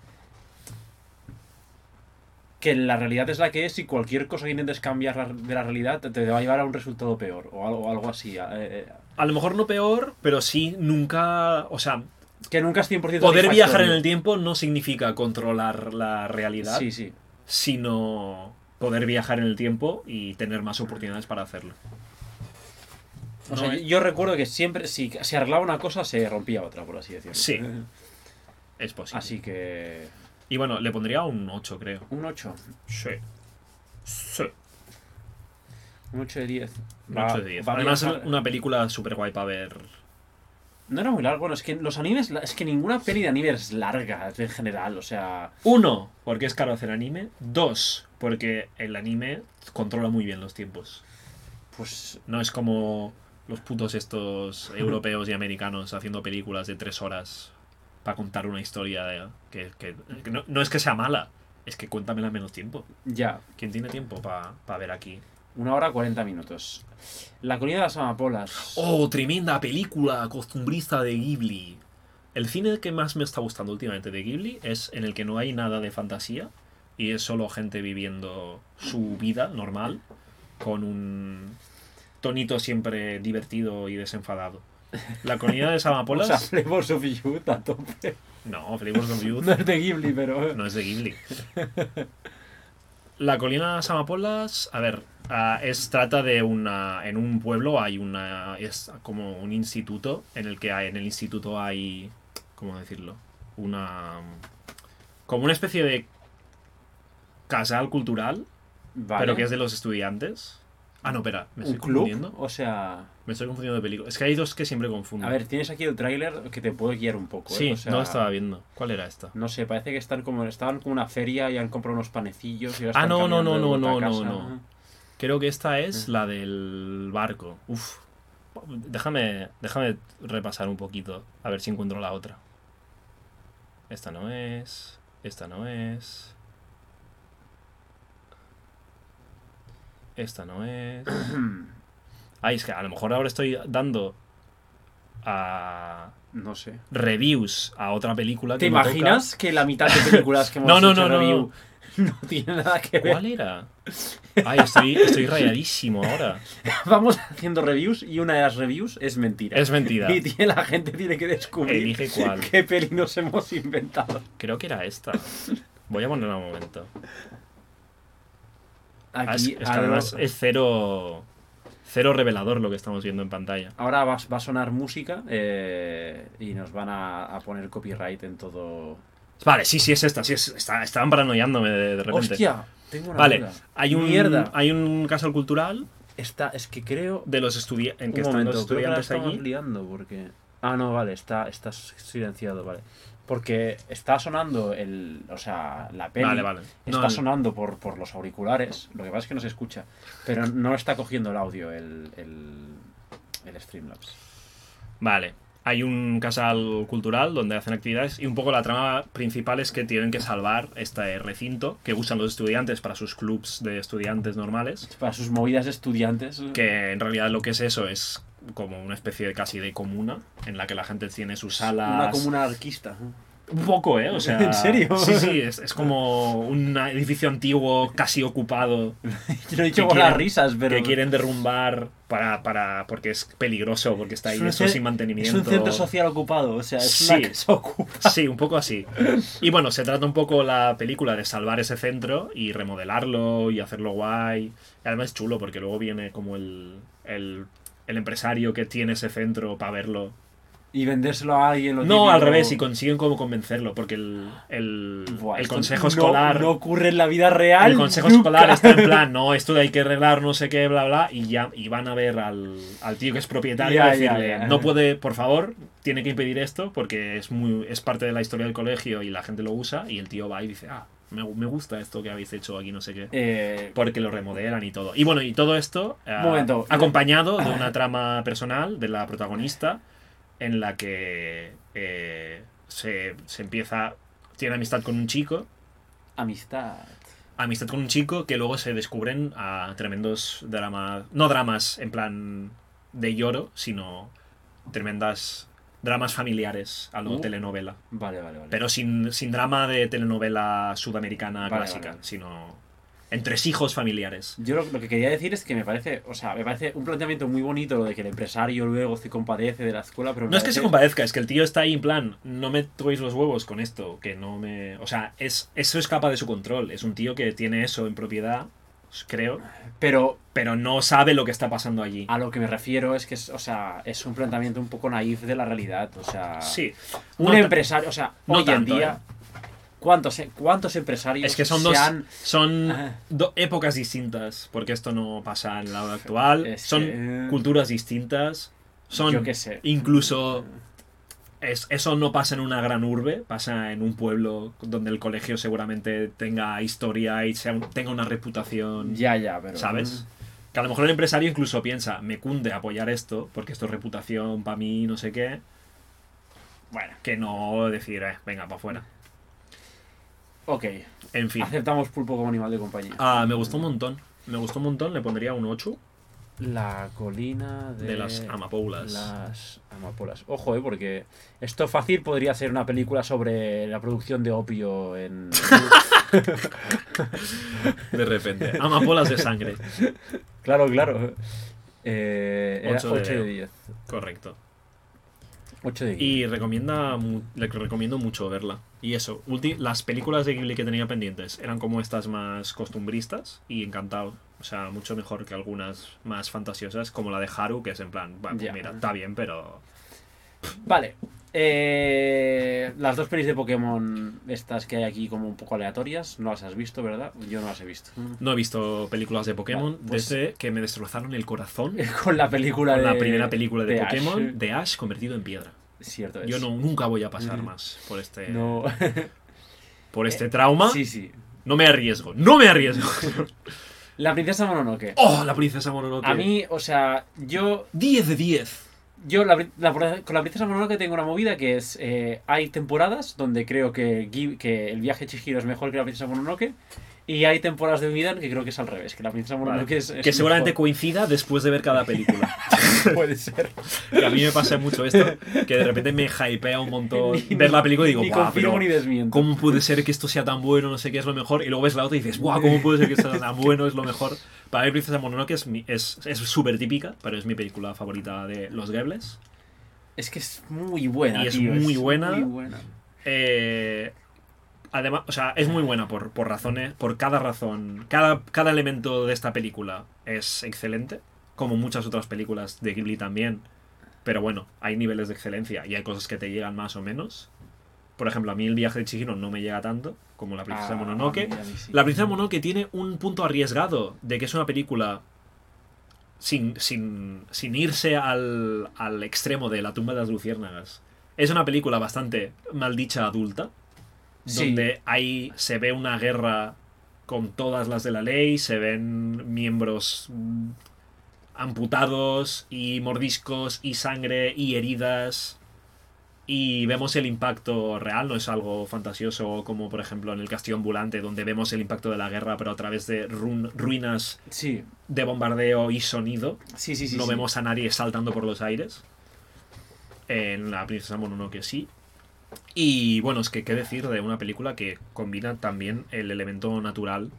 Speaker 2: Que la realidad es la que es y cualquier cosa que intentes cambiar de la realidad te, va a llevar a un resultado peor o algo, algo así. eh, eh,
Speaker 1: A lo mejor no peor, pero sí nunca, o sea,
Speaker 2: que nunca es 100%
Speaker 1: poder viajar en el tiempo no significa controlar la realidad,
Speaker 2: Sí, sí.
Speaker 1: sino poder viajar en el tiempo y tener más oportunidades para hacerlo.
Speaker 2: O
Speaker 1: No,
Speaker 2: sea,
Speaker 1: eh.
Speaker 2: yo recuerdo que siempre, si se arreglaba una cosa, se rompía otra, por así decirlo.
Speaker 1: Sí. Es posible.
Speaker 2: Así que.
Speaker 1: Y bueno, le pondría un 8, creo.
Speaker 2: Un 8.
Speaker 1: Sí. Sí.
Speaker 2: Un 8 de 10.
Speaker 1: Un
Speaker 2: Va-
Speaker 1: 8 de 10.
Speaker 2: va a
Speaker 1: Además, una película súper guay para ver.
Speaker 2: No era muy largo. Bueno, es que los animes. Es que ninguna peli de anime es larga en general. O sea.
Speaker 1: Uno, porque es caro hacer anime. Dos, porque el anime controla muy bien los tiempos.
Speaker 2: Pues.
Speaker 1: No es como los putos estos europeos y americanos haciendo películas de tres horas para contar una historia de- que, que- que no, no es que sea mala, es que cuéntamela en menos tiempo.
Speaker 2: Ya.
Speaker 1: ¿Quién tiene tiempo para ver aquí?
Speaker 2: Una hora 40 minutos. La colina de las amapolas.
Speaker 1: ¡Oh, tremenda película costumbrista de Ghibli! El cine que más me está gustando últimamente de Ghibli es en el que no hay nada de fantasía y es solo gente viviendo su vida normal con un tonito siempre divertido y desenfadado. La colina de
Speaker 2: O sea,
Speaker 1: Samapolas...
Speaker 2: Flavors of Youth a tope.
Speaker 1: No, Flavors of Youth
Speaker 2: No es de Ghibli, pero.
Speaker 1: no es de Ghibli. La colina de las amapolas, a ver, ah, es trata de una en un pueblo hay una es como un instituto en el que hay en el instituto hay cómo decirlo, una como una especie de casal cultural,
Speaker 2: Vale.
Speaker 1: pero que es de los estudiantes. Ah, no, espera, me
Speaker 2: ¿Un
Speaker 1: estoy
Speaker 2: club?
Speaker 1: confundiendo.
Speaker 2: O sea.
Speaker 1: Me estoy confundiendo de película. Es que hay dos que siempre confundo.
Speaker 2: A ver, tienes aquí el tráiler que te puede guiar un poco. ¿eh?
Speaker 1: sí,
Speaker 2: O sea,
Speaker 1: no lo estaba viendo. ¿Cuál era esta?
Speaker 2: No sé, parece que están como estaban como una feria y han comprado unos panecillos. Y
Speaker 1: Ah,
Speaker 2: están
Speaker 1: no, no, no, no, no, no, no. Creo que esta es
Speaker 2: Mm.
Speaker 1: la del barco. Uf. Déjame, déjame repasar un poquito. A ver si encuentro la otra. Esta no es. Esta no es. Esta no es. Ay, es que a lo mejor ahora estoy dando a
Speaker 2: No sé.
Speaker 1: reviews a otra película.
Speaker 2: ¿Te
Speaker 1: que no toca.
Speaker 2: imaginas que la mitad de películas que hemos
Speaker 1: No, no,
Speaker 2: hecho
Speaker 1: no, no,
Speaker 2: review no tiene nada que ver?
Speaker 1: ¿Cuál era? Ay, estoy, estoy rayadísimo ahora.
Speaker 2: Vamos haciendo reviews y una de las reviews es mentira.
Speaker 1: Es mentira.
Speaker 2: Y tiene- la gente tiene que descubrir
Speaker 1: Elige cuál.
Speaker 2: qué peli nos hemos inventado.
Speaker 1: Creo que era esta. Voy a ponerla un momento. Ah, es,
Speaker 2: Aquí,
Speaker 1: es que además es cero, cero revelador lo que estamos viendo en pantalla.
Speaker 2: Ahora va, va a sonar música eh, y nos van a, a poner copyright en todo.
Speaker 1: Vale, sí, sí, es esta. Sí, es, está, estaban paranoiándome de, de repente.
Speaker 2: ¡Hostia! Tengo una
Speaker 1: Vale,
Speaker 2: duda.
Speaker 1: hay un,
Speaker 2: Mierda.
Speaker 1: hay un caso cultural
Speaker 2: Está, es que creo.
Speaker 1: de los estudiantes en que
Speaker 2: un
Speaker 1: están
Speaker 2: momento,
Speaker 1: los
Speaker 2: creo que la
Speaker 1: estudiantes
Speaker 2: estamos
Speaker 1: allí.
Speaker 2: liando porque. Ah, no, vale, está, está silenciado, vale. Porque está sonando el. O sea, la peli.
Speaker 1: Vale, vale.
Speaker 2: Está
Speaker 1: No,
Speaker 2: sonando por, por los auriculares. Lo que pasa es que no se escucha. Pero no está cogiendo el audio el, el, el Streamlabs.
Speaker 1: Vale. Hay un casal cultural donde hacen actividades y un poco la trama principal es que tienen que salvar este recinto que usan los estudiantes para sus clubs de estudiantes normales.
Speaker 2: Para sus movidas de estudiantes.
Speaker 1: Que en realidad lo que es eso es como una especie de casi de comuna en la que la gente tiene sus salas.
Speaker 2: Una comuna anarquista.
Speaker 1: Un poco, ¿eh? O sea,
Speaker 2: ¿En serio?
Speaker 1: Sí, sí, es, es como un edificio antiguo casi ocupado
Speaker 2: Yo lo he dicho con las risas, pero.
Speaker 1: que quieren derrumbar para, para porque es peligroso, porque está ahí eso sin mantenimiento.
Speaker 2: Es un centro social ocupado, o sea, es
Speaker 1: Sí.
Speaker 2: una casa ocupada.
Speaker 1: Sí, un poco así. Y bueno, se trata un poco la película de salvar ese centro y remodelarlo y hacerlo guay. Y además es chulo porque luego viene como el, el, el empresario que tiene ese centro para verlo.
Speaker 2: Y vendérselo a alguien. lo
Speaker 1: No, al revés, y consiguen como convencerlo porque el, el,
Speaker 2: Buah,
Speaker 1: el
Speaker 2: esto
Speaker 1: consejo escolar...
Speaker 2: No, ocurre en la vida real.
Speaker 1: El consejo
Speaker 2: nunca.
Speaker 1: escolar está en plan, no, esto hay que arreglar, no sé qué, bla, bla, y ya y van a ver al, al tío que es propietario
Speaker 2: Ya,
Speaker 1: y decirle, no puede, por favor, tiene que impedir esto porque es muy es parte de la historia del colegio y la gente lo usa, y el tío va y dice, ah, me, me gusta esto que habéis hecho aquí, no sé qué.
Speaker 2: Eh,
Speaker 1: Porque lo remodelan y todo. Y bueno, y todo esto eh,
Speaker 2: Momento.
Speaker 1: acompañado de una trama personal de la protagonista en la que eh, se, se empieza, tiene amistad con un chico
Speaker 2: amistad.
Speaker 1: amistad con un chico que luego se descubren a tremendos dramas, no dramas en plan de lloro, sino tremendas dramas familiares a lo
Speaker 2: Uh.
Speaker 1: telenovela.
Speaker 2: Vale, vale, vale.
Speaker 1: Pero sin, sin drama de telenovela sudamericana
Speaker 2: Vale,
Speaker 1: clásica,
Speaker 2: vale.
Speaker 1: sino entresijos familiares.
Speaker 2: Yo lo, lo que quería decir es que me parece, o sea, me parece un planteamiento muy bonito lo de que el empresario luego se compadece de la escuela, pero
Speaker 1: No es que se compadezca, es que el tío está ahí en plan, no me toquéis los huevos con esto, que no me... O sea, es, eso escapa de su control. Es un tío que tiene eso en propiedad, creo,
Speaker 2: Pero
Speaker 1: pero no sabe lo que está pasando allí.
Speaker 2: a lo que me refiero es que, es, o sea, es un planteamiento un poco naif de la realidad, o sea,
Speaker 1: Sí.
Speaker 2: un
Speaker 1: No
Speaker 2: empresario, o sea,
Speaker 1: no
Speaker 2: hoy
Speaker 1: tanto,
Speaker 2: en día, ¿cuántos, cuántos empresarios
Speaker 1: Es que son
Speaker 2: se
Speaker 1: dos
Speaker 2: han-
Speaker 1: son do- épocas distintas, porque esto no pasa en la hora actual.
Speaker 2: Es
Speaker 1: son
Speaker 2: que-
Speaker 1: culturas distintas. Son
Speaker 2: Yo qué sé.
Speaker 1: incluso es- eso no pasa en una gran urbe, pasa en un pueblo donde el colegio seguramente tenga historia y sea tenga una reputación,
Speaker 2: Ya, ya, pero...
Speaker 1: ¿sabes? Que a lo mejor el empresario incluso piensa, me cunde apoyar esto, porque esto es reputación para mí, no sé qué. Bueno, que no decir, eh, venga, para afuera.
Speaker 2: Ok,
Speaker 1: En fin.
Speaker 2: aceptamos pulpo como animal de compañía.
Speaker 1: Ah, me gustó un montón. Me gustó un montón, le pondría un 8
Speaker 2: La colina de,
Speaker 1: de las amapoulas.
Speaker 2: Las amapolas. Ojo, eh, porque esto fácil podría ser una película sobre la producción de opio en.
Speaker 1: De repente. Amapolas de sangre.
Speaker 2: claro, claro. Eh, era
Speaker 1: Ocho de
Speaker 2: 8 de
Speaker 1: Leo.
Speaker 2: 10.
Speaker 1: Correcto.
Speaker 2: 8 de 10.
Speaker 1: Y recomienda le recomiendo mucho verla. Y eso, las películas de Ghibli que tenía pendientes eran como estas más costumbristas y encantado. O sea, mucho mejor que algunas más fantasiosas, como la de Haru, que es en plan, bueno,
Speaker 2: Ya.
Speaker 1: mira, está bien, pero.
Speaker 2: Vale. Eh, las dos pelis de Pokémon, estas que hay aquí como un poco aleatorias, no las has visto, ¿verdad? Yo no las he visto.
Speaker 1: No he visto películas de Pokémon
Speaker 2: Vale, pues-
Speaker 1: desde que me destrozaron el corazón
Speaker 2: Con la película
Speaker 1: con
Speaker 2: de.
Speaker 1: la primera película de,
Speaker 2: de Ash.
Speaker 1: Pokémon de Ash convertido en piedra.
Speaker 2: Cierto es.
Speaker 1: Yo no, nunca voy a pasar
Speaker 2: Mm.
Speaker 1: más por este,
Speaker 2: No.
Speaker 1: por este trauma.
Speaker 2: sí, sí.
Speaker 1: No me arriesgo, no me arriesgo.
Speaker 2: La princesa Mononoke.
Speaker 1: ¡Oh, la princesa Mononoke!
Speaker 2: A mí, o sea, yo
Speaker 1: 10 de 10.
Speaker 2: Yo la la- con la princesa Mononoke tengo una movida que es eh, hay temporadas donde creo que, que el viaje Chihiro es mejor que la princesa Mononoke Y hay temporadas de Unidan que creo que es al revés, que la princesa Mononoke es, es
Speaker 1: que seguramente
Speaker 2: mejor.
Speaker 1: coincida después de ver cada película.
Speaker 2: puede ser.
Speaker 1: Y a mí me pasa mucho esto, que de repente me hypea un montón
Speaker 2: Ni-
Speaker 1: ver la película y digo,
Speaker 2: ni
Speaker 1: guau, pero
Speaker 2: ni desmiento.
Speaker 1: ¿cómo puede ser que esto sea tan bueno? No sé qué es lo mejor. Y luego ves la otra y dices, guau, ¿cómo puede ser que sea tan bueno? Es lo mejor. Para mí, Princesa Mononoke es mi- es es súper típica, pero es mi película favorita de los Gables.
Speaker 2: Es que es muy buena,
Speaker 1: Y es
Speaker 2: tío,
Speaker 1: muy buena.
Speaker 2: muy buena.
Speaker 1: Eh, además, o sea, es muy buena por, por razones, por cada razón. Cada, cada elemento de esta película es excelente, como muchas otras películas de Ghibli también. Pero bueno, hay niveles de excelencia y hay cosas que te llegan más o menos. Por ejemplo, a mí el viaje de Chihiro no me llega tanto como la princesa
Speaker 2: Ah,
Speaker 1: Mononoke.
Speaker 2: sí.
Speaker 1: La princesa Mononoke tiene un punto arriesgado de que es una película sin, sin, sin irse al, al extremo de la tumba de las luciérnagas. Es una película bastante maldicha adulta,
Speaker 2: Sí.
Speaker 1: donde ahí se ve una guerra con todas las de la ley, se ven miembros mm, amputados y mordiscos y sangre y heridas y vemos el impacto real, no es algo fantasioso como por ejemplo en el castillo ambulante donde vemos el impacto de la guerra pero a través de ruinas
Speaker 2: Sí,
Speaker 1: de bombardeo y sonido.
Speaker 2: sí, sí. sí
Speaker 1: no
Speaker 2: sí.
Speaker 1: vemos a nadie saltando por los aires. En la princesa Mononoke sí. Y bueno, es que qué decir de una película que combina también el elemento natural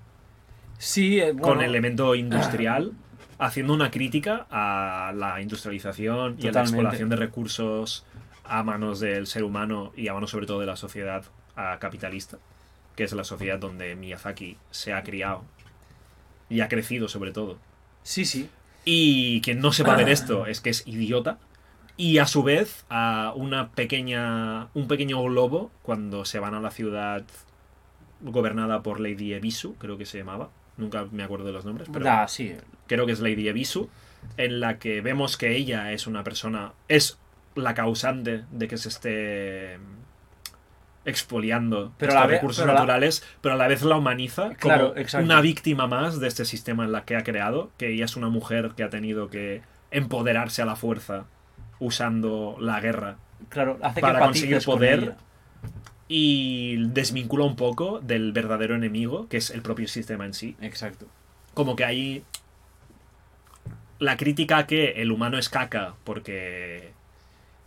Speaker 2: Sí, eh,
Speaker 1: con el elemento industrial, haciendo una crítica a la industrialización y a la explotación de recursos a manos del ser humano y a manos sobre todo de la sociedad ah, capitalista, que es la sociedad donde Miyazaki se ha criado y ha crecido sobre todo.
Speaker 2: Sí, sí.
Speaker 1: Y quien no sepa ver esto es que es idiota. Y a su vez, a una pequeña. un pequeño globo, cuando se van a la ciudad gobernada por Lady Ebisu, creo que se llamaba. Nunca me acuerdo de los nombres, pero
Speaker 2: sí.
Speaker 1: creo que es Lady Ebisu, en la que vemos que ella es una persona. es la causante de que se esté expoliando
Speaker 2: Pero
Speaker 1: estos
Speaker 2: la
Speaker 1: recursos
Speaker 2: pero a la-
Speaker 1: naturales, pero a la vez la humaniza como
Speaker 2: exacto.
Speaker 1: una víctima más de este sistema en la que ha creado, que ella es una mujer que ha tenido que empoderarse a la fuerza usando la guerra
Speaker 2: Claro, hace
Speaker 1: Para
Speaker 2: que
Speaker 1: conseguir
Speaker 2: con
Speaker 1: poder, y desvincula un poco del verdadero enemigo, que es el propio sistema en sí.
Speaker 2: Exacto.
Speaker 1: Como que ahí la crítica que el humano es caca porque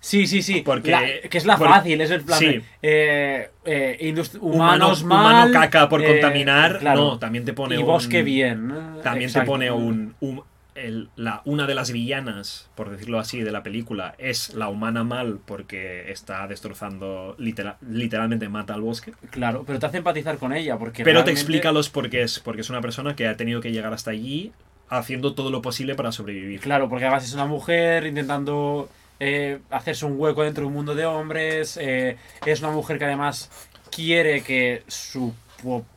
Speaker 2: Sí, sí, sí.
Speaker 1: Porque-
Speaker 2: La- que es la
Speaker 1: por-
Speaker 2: fácil, es el plan.
Speaker 1: sí.
Speaker 2: eh, eh,
Speaker 1: humano,
Speaker 2: humanos
Speaker 1: humano
Speaker 2: mal.
Speaker 1: caca por
Speaker 2: eh,
Speaker 1: contaminar,
Speaker 2: claro.
Speaker 1: no, también te pone
Speaker 2: y
Speaker 1: un-
Speaker 2: bosque bien.
Speaker 1: También
Speaker 2: Exacto.
Speaker 1: te pone un. un- el- la, una de las villanas, por decirlo así, de la película es la humana mal porque está destrozando, litera- literalmente mata al bosque.
Speaker 2: Claro, pero te hace empatizar con ella. Porque
Speaker 1: Pero te
Speaker 2: realmente-
Speaker 1: explica los porqués, porque es una persona que ha tenido que llegar hasta allí haciendo todo lo posible para sobrevivir.
Speaker 2: Claro, porque además es una mujer intentando eh, hacerse un hueco dentro de un mundo de hombres. eh, es una mujer que además quiere que su,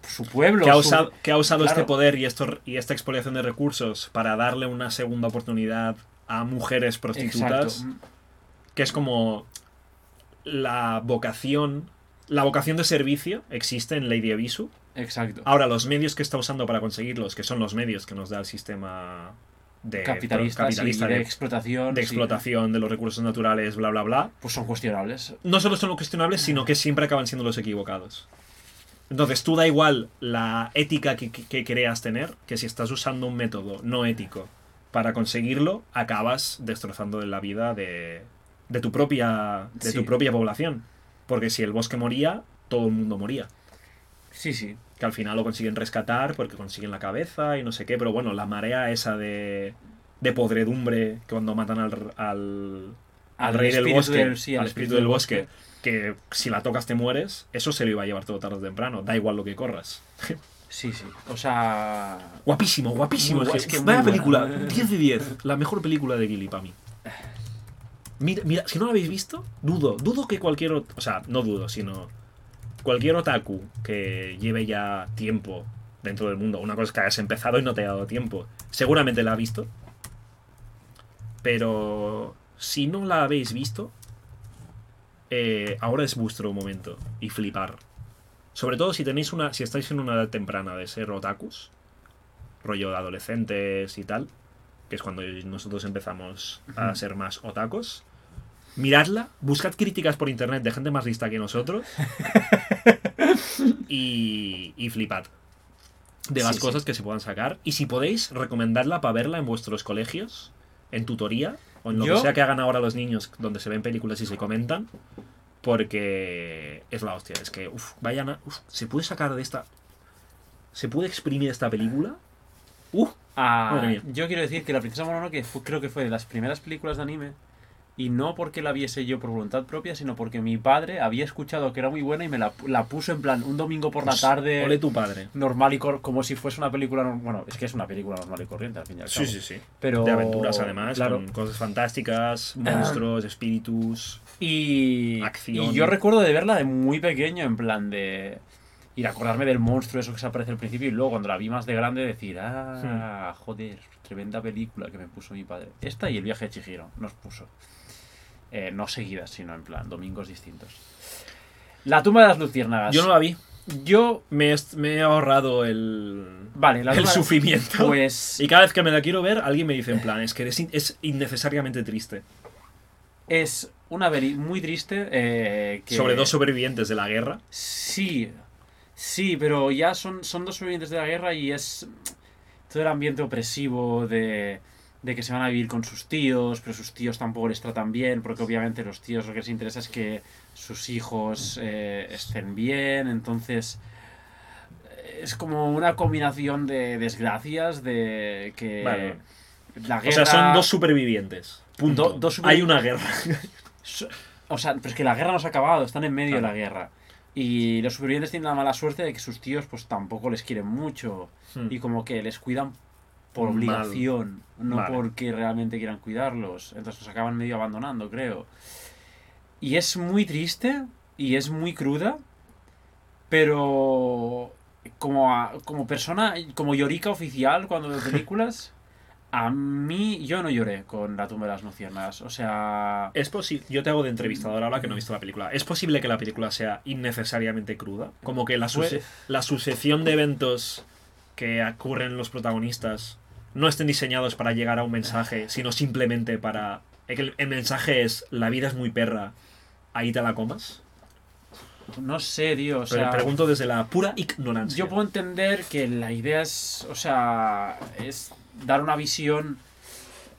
Speaker 2: su pueblo.
Speaker 1: Que ha
Speaker 2: su-
Speaker 1: usado, que ha usado
Speaker 2: Claro.
Speaker 1: este poder y, esto, y esta expoliación de recursos para darle una segunda oportunidad a mujeres prostitutas.
Speaker 2: Exacto.
Speaker 1: que es como la vocación la vocación de servicio existe en Lady Abisu
Speaker 2: Exacto.
Speaker 1: ahora los medios que está usando para conseguirlos que son los medios que nos da el sistema de
Speaker 2: capitalista, de
Speaker 1: de,
Speaker 2: explotación.
Speaker 1: de
Speaker 2: sí.
Speaker 1: explotación de los recursos naturales bla bla bla
Speaker 2: Pues son cuestionables.
Speaker 1: no solo son cuestionables sino que siempre acaban siendo los equivocados entonces tú da igual la ética que, que- que creas tener que si estás usando un método no ético para conseguirlo acabas destrozando la vida de, de tu propia de
Speaker 2: Sí.
Speaker 1: tu propia población porque si el bosque moría todo el mundo moría
Speaker 2: Sí, sí.
Speaker 1: Que al final lo consiguen rescatar porque consiguen la cabeza y no sé qué pero bueno la marea esa de de podredumbre que cuando matan al, al, al rey del bosque
Speaker 2: del- sí,
Speaker 1: al espíritu del bosque que si la tocas te mueres eso se lo iba a llevar todo tarde o temprano da igual lo que corras
Speaker 2: Sí, sí. O sea.
Speaker 1: Guapísimo, guapísimo.
Speaker 2: Muy
Speaker 1: es que- vaya
Speaker 2: buena.
Speaker 1: película, 10 de 10. La mejor película de Ghibli para mí. Mira, mira, si no la habéis visto, dudo, dudo que cualquier, ot- o sea, no dudo, sino cualquier otaku que lleve ya tiempo dentro del mundo, una cosa es que hayas empezado y no te ha dado tiempo, seguramente la ha visto. Pero si no la habéis visto, eh, ahora es vuestro momento y flipar. Sobre todo si tenéis una. si estáis en una edad temprana de ser otakus, rollo de adolescentes y tal, que es cuando nosotros empezamos a ser más otakus. Miradla, buscad críticas por internet de gente más lista que nosotros y, y flipad. de las
Speaker 2: Sí,
Speaker 1: cosas
Speaker 2: sí.
Speaker 1: que se puedan sacar. Y si podéis, recomendadla para verla en vuestros colegios, en tutoría, o en lo
Speaker 2: Yo-
Speaker 1: que sea que hagan ahora los niños, donde se ven películas y se comentan. Porque es la hostia. Es que, uff, vayan a. uf, se puede sacar de esta. Se puede exprimir esta película. Uf,
Speaker 2: Ah,
Speaker 1: Madre mía.
Speaker 2: yo quiero decir que La Princesa Mononoke creo que fue de las primeras películas de anime. Y no porque la viese yo por voluntad propia, sino porque mi padre había escuchado que era muy buena y me la, la puso en plan un domingo por la
Speaker 1: pues,
Speaker 2: tarde.
Speaker 1: Ole tu padre.
Speaker 2: normal y cor como si fuese una película bueno es que es una película normal y corriente al fin y al cabo
Speaker 1: Sí, sí, sí.
Speaker 2: pero
Speaker 1: De aventuras, además,
Speaker 2: claro
Speaker 1: con cosas fantásticas, monstruos, espíritus.
Speaker 2: y
Speaker 1: acción.
Speaker 2: y yo recuerdo de verla de muy pequeño en plan de ir a acordarme del monstruo eso que se aparece al principio y luego cuando la vi más de grande decir ah joder tremenda película que me puso mi padre esta y el viaje de Chihiro nos puso Eh, no seguidas sino en plan domingos distintos la tumba de las luciérnagas
Speaker 1: Yo no la vi.
Speaker 2: yo
Speaker 1: Me, he ahorrado el.
Speaker 2: vale la
Speaker 1: el sufrimiento.
Speaker 2: pues
Speaker 1: Y cada vez que me la quiero ver, alguien me dice en plan, es que es, in- es innecesariamente triste.
Speaker 2: Es una peli muy triste. eh, que-
Speaker 1: Sobre dos sobrevivientes de la guerra.
Speaker 2: Sí, sí, pero ya son, son dos sobrevivientes de la guerra y es todo el ambiente opresivo de, de que se van a vivir con sus tíos, pero sus tíos tampoco les tratan bien, porque obviamente los tíos lo que les interesa es que sus hijos eh, estén bien, entonces es como una combinación de desgracias de que
Speaker 1: Vale.
Speaker 2: la
Speaker 1: O
Speaker 2: guerra...
Speaker 1: sea, son dos supervivientes. Punto.
Speaker 2: Do- dos
Speaker 1: Hay una guerra.
Speaker 2: O sea, pero es que la guerra no se ha acabado, están en medio de la guerra. Y los supervivientes tienen la mala suerte de que sus tíos pues tampoco les quieren mucho.
Speaker 1: Hmm.
Speaker 2: Y como que les cuidan por
Speaker 1: Mal.
Speaker 2: obligación, no
Speaker 1: Vale.
Speaker 2: porque realmente quieran cuidarlos. Entonces los acaban medio abandonando, creo. Y es muy triste y es muy cruda, pero como, a- como persona, como llorica oficial cuando veo películas, a mí yo no lloré con La tumba de las luciérnagas. O sea...
Speaker 1: Es posible. Yo te hago de entrevistador ahora que no he visto la película. ¿Es posible que la película sea innecesariamente cruda? Como que la, suce-
Speaker 2: Pues-
Speaker 1: la sucesión de eventos que ocurren en los protagonistas no estén diseñados para llegar a un mensaje, sino simplemente para. El, el mensaje es: la vida es muy perra, ahí te la comas.
Speaker 2: No sé, tío. O
Speaker 1: Pero
Speaker 2: sea,
Speaker 1: pregunto desde la pura ignorancia.
Speaker 2: yo puedo entender que la idea es, o sea, es dar una visión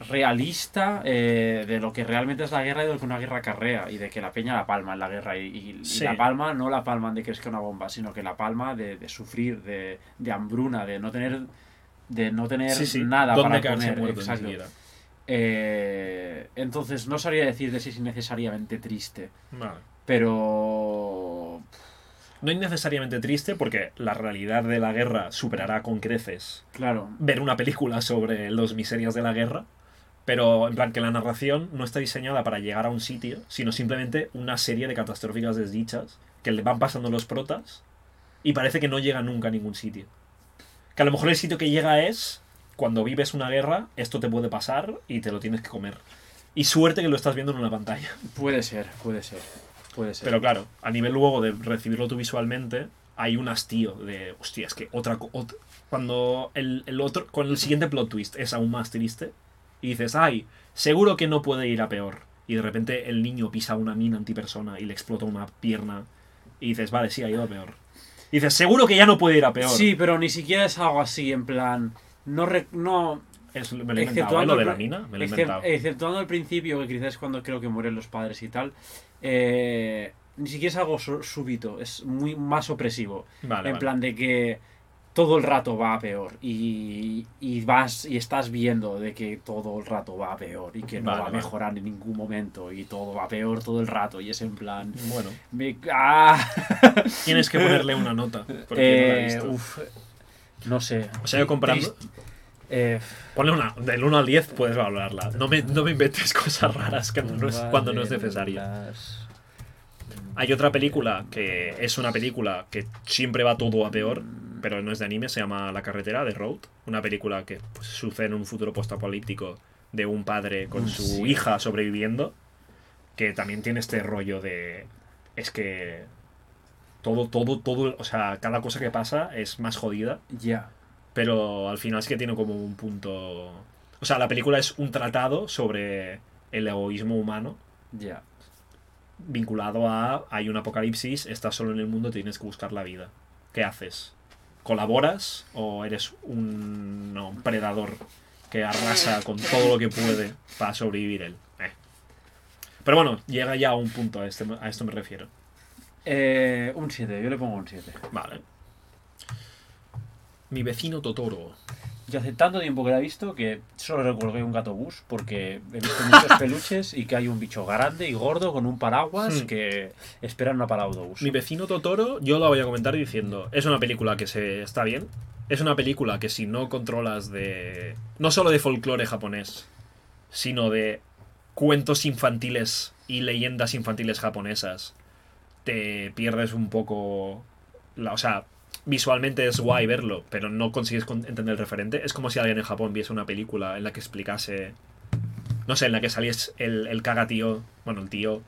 Speaker 2: realista eh, de lo que realmente es la guerra y de lo que una guerra acarrea y de que la peña la palma en la guerra y, y- la palma no la palman de que es que una bomba sino que la palma de, de sufrir de, de hambruna de no tener de no tener
Speaker 1: Sí, sí.
Speaker 2: nada
Speaker 1: ¿Dónde
Speaker 2: para
Speaker 1: ni
Speaker 2: exacto. Eh, entonces no sabría decir de si es innecesariamente triste
Speaker 1: Vale.
Speaker 2: pero
Speaker 1: No es necesariamente triste porque la realidad de la guerra superará con creces
Speaker 2: claro
Speaker 1: ver una película sobre las miserias de la guerra, pero en plan que la narración no está diseñada para llegar a un sitio, sino simplemente una serie de catastróficas desdichas que le van pasando los protas y parece que no llega nunca a ningún sitio. Que a lo mejor el sitio que llega es cuando vives una guerra, esto te puede pasar y te lo tienes que comer. Y suerte que lo estás viendo en una pantalla.
Speaker 2: puede ser puede ser puede ser
Speaker 1: Pero claro, a nivel luego de recibirlo tú visualmente, hay un hastío de, hostia, es que otra... co- ot- cuando el, el otro, con el siguiente plot twist es aún más triste, y dices, ay, seguro que no puede ir a peor. Y de repente el niño pisa una mina antipersona y le explota una pierna, y dices, vale, sí, ha ido a peor. Y dices, seguro que ya no puede ir a peor.
Speaker 2: Sí, pero ni siquiera es algo así, en plan. No. re- no
Speaker 1: Es- me lo he inventado, ¿eh? lo de la mina, me lo he inventado.
Speaker 2: exceptuando el principio, que quizás es cuando creo que mueren los padres y tal. eh, ni siquiera es algo sú- súbito, es muy más opresivo.
Speaker 1: Vale,
Speaker 2: en
Speaker 1: vale.
Speaker 2: plan de que todo el rato va a peor. Y, y vas y estás viendo de que todo el rato va a peor y que no
Speaker 1: Vale,
Speaker 2: va a
Speaker 1: vale.
Speaker 2: mejorar en ningún momento. Y todo va a peor todo el rato. Y es en plan.
Speaker 1: Bueno,
Speaker 2: me- ¡Ah!
Speaker 1: tienes que ponerle una nota, porque no la he
Speaker 2: Eh,
Speaker 1: visto.
Speaker 2: uf, no sé.
Speaker 1: O sea, yo comparando...
Speaker 2: Triste. Eh,
Speaker 1: Ponle una, del 1 al 10 puedes valorarla. No me, no me inventes cosas raras que no es, cuando no es necesario. Hay otra película que es una película que siempre va todo a peor, pero no es de anime, se llama La carretera de Road. Una película que pues, sucede en un futuro postapocalíptico de un padre con su
Speaker 2: Sí.
Speaker 1: hija sobreviviendo, que también tiene este rollo de... Es que... Todo, todo, todo, o sea, cada cosa que pasa es más jodida.
Speaker 2: Ya.
Speaker 1: Pero al final es que tiene como un punto. O sea, la película es un tratado sobre el egoísmo humano
Speaker 2: Ya.
Speaker 1: vinculado a hay un apocalipsis, estás solo en el mundo, tienes que buscar la vida. ¿Qué haces? ¿Colaboras o eres un, no, un predador que arrasa con todo lo que puede para sobrevivir él? Eh. Pero bueno, llega ya a un punto, a, este, a esto me refiero.
Speaker 2: Eh, un 7, yo le pongo un 7.
Speaker 1: Vale. Mi vecino Totoro.
Speaker 2: Yo hace tanto tiempo que la he visto que solo hay un gato bus porque he visto muchos peluches y que hay un bicho grande y gordo con un paraguas
Speaker 1: Hmm.
Speaker 2: que esperan una para autobús.
Speaker 1: Mi vecino Totoro, yo la voy a comentar diciendo, es una película que se está bien. Es una película que si no controlas de... No solo de folclore japonés, sino de cuentos infantiles y leyendas infantiles japonesas, te pierdes un poco... La, o sea, visualmente es guay verlo, pero no consigues con- entender el referente. Es como si alguien en Japón viese una película en la que explicase... No sé, en la que saliese el, el caga tío, bueno, el tío,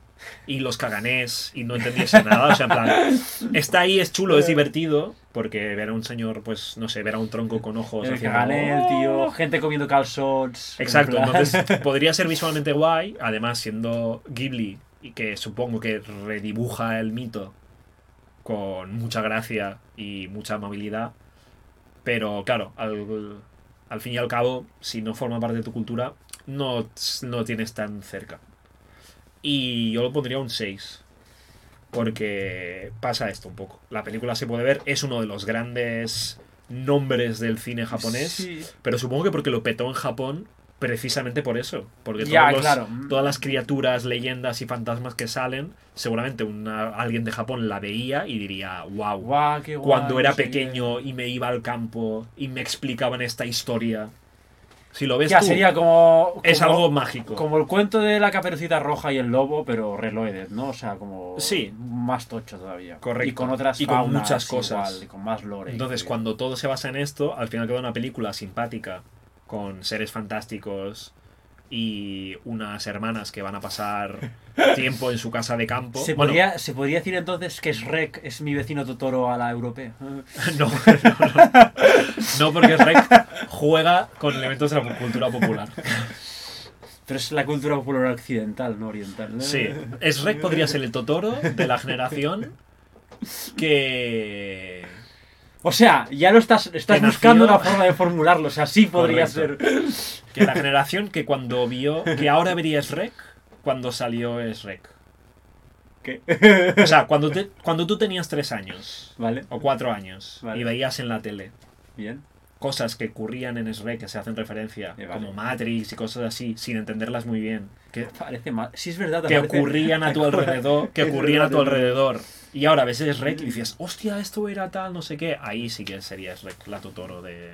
Speaker 1: y los caganés, y no entendiese nada. O sea, en plan, está ahí, es chulo, es divertido, porque ver a un señor, pues, no sé, ver a un tronco con ojos
Speaker 2: el
Speaker 1: haciendo-
Speaker 2: el tío, gente comiendo calzots.
Speaker 1: Exacto, entonces podría ser visualmente guay, además siendo Ghibli, y que supongo que redibuja el mito con mucha gracia y mucha amabilidad, pero claro, al, al fin y al cabo, si no forma parte de tu cultura, no, no tienes tan cerca. Y yo lo pondría un 6. Porque pasa esto un poco. La película se puede ver, es uno de los grandes nombres del cine japonés.
Speaker 2: Sí.
Speaker 1: Pero supongo que porque lo petó en Japón precisamente por eso. Porque
Speaker 2: Ya,
Speaker 1: todos los-
Speaker 2: claro.
Speaker 1: todas las criaturas, leyendas y fantasmas que salen, seguramente una- alguien de Japón la veía y diría, wow.
Speaker 2: Guau, qué guay,
Speaker 1: Cuando era
Speaker 2: no sé qué".
Speaker 1: pequeño y me iba al campo y me explicaban esta historia. Si lo ves
Speaker 2: Ya
Speaker 1: tú,
Speaker 2: sería como,
Speaker 1: es algo mágico.
Speaker 2: Como el cuento de la caperucita roja y el lobo, pero reloaded, ¿no? O sea, como
Speaker 1: Sí.
Speaker 2: más tocho todavía.
Speaker 1: Correcto.
Speaker 2: Y con otras
Speaker 1: Y con
Speaker 2: faunas
Speaker 1: muchas cosas.
Speaker 2: igual, y con más lore.
Speaker 1: Entonces, cuando todo se basa en esto, al final queda una película simpática, con seres fantásticos y unas hermanas que van a pasar tiempo en su casa de campo.
Speaker 2: ¿Se,
Speaker 1: Bueno,
Speaker 2: podría, ¿Se podría decir entonces que Shrek es mi vecino Totoro a la europea?
Speaker 1: No, no, no. No, porque Rec juega con elementos de la cultura popular.
Speaker 2: Pero es la cultura popular occidental, no oriental. ¿no?
Speaker 1: Sí, Shrek podría ser el Totoro de la generación que...
Speaker 2: O sea, ya lo estás, estás
Speaker 1: nació-
Speaker 2: buscando una forma de formularlo. O sea, sí podría
Speaker 1: Correcto.
Speaker 2: ser.
Speaker 1: Que la generación que cuando vio... Que ahora vería Shrek cuando salió Shrek.
Speaker 2: ¿Qué?
Speaker 1: O sea, cuando, te- cuando tú tenías tres años
Speaker 2: Vale,
Speaker 1: o cuatro años
Speaker 2: Vale.
Speaker 1: y veías en la tele
Speaker 2: bien.
Speaker 1: cosas que ocurrían en Shrek que se hacen referencia,
Speaker 2: Eh, vale.
Speaker 1: como Matrix y cosas así, sin entenderlas muy bien, que,
Speaker 2: Parece mal. Sí, es verdad.
Speaker 1: que
Speaker 2: parece-
Speaker 1: ocurrían a tu alrededor, que
Speaker 2: Es
Speaker 1: ocurrían a tu
Speaker 2: es
Speaker 1: alrededor. Y ahora ves Shrek y dices, hostia, esto era tal, no sé qué. Ahí sí que sería la Totoro de,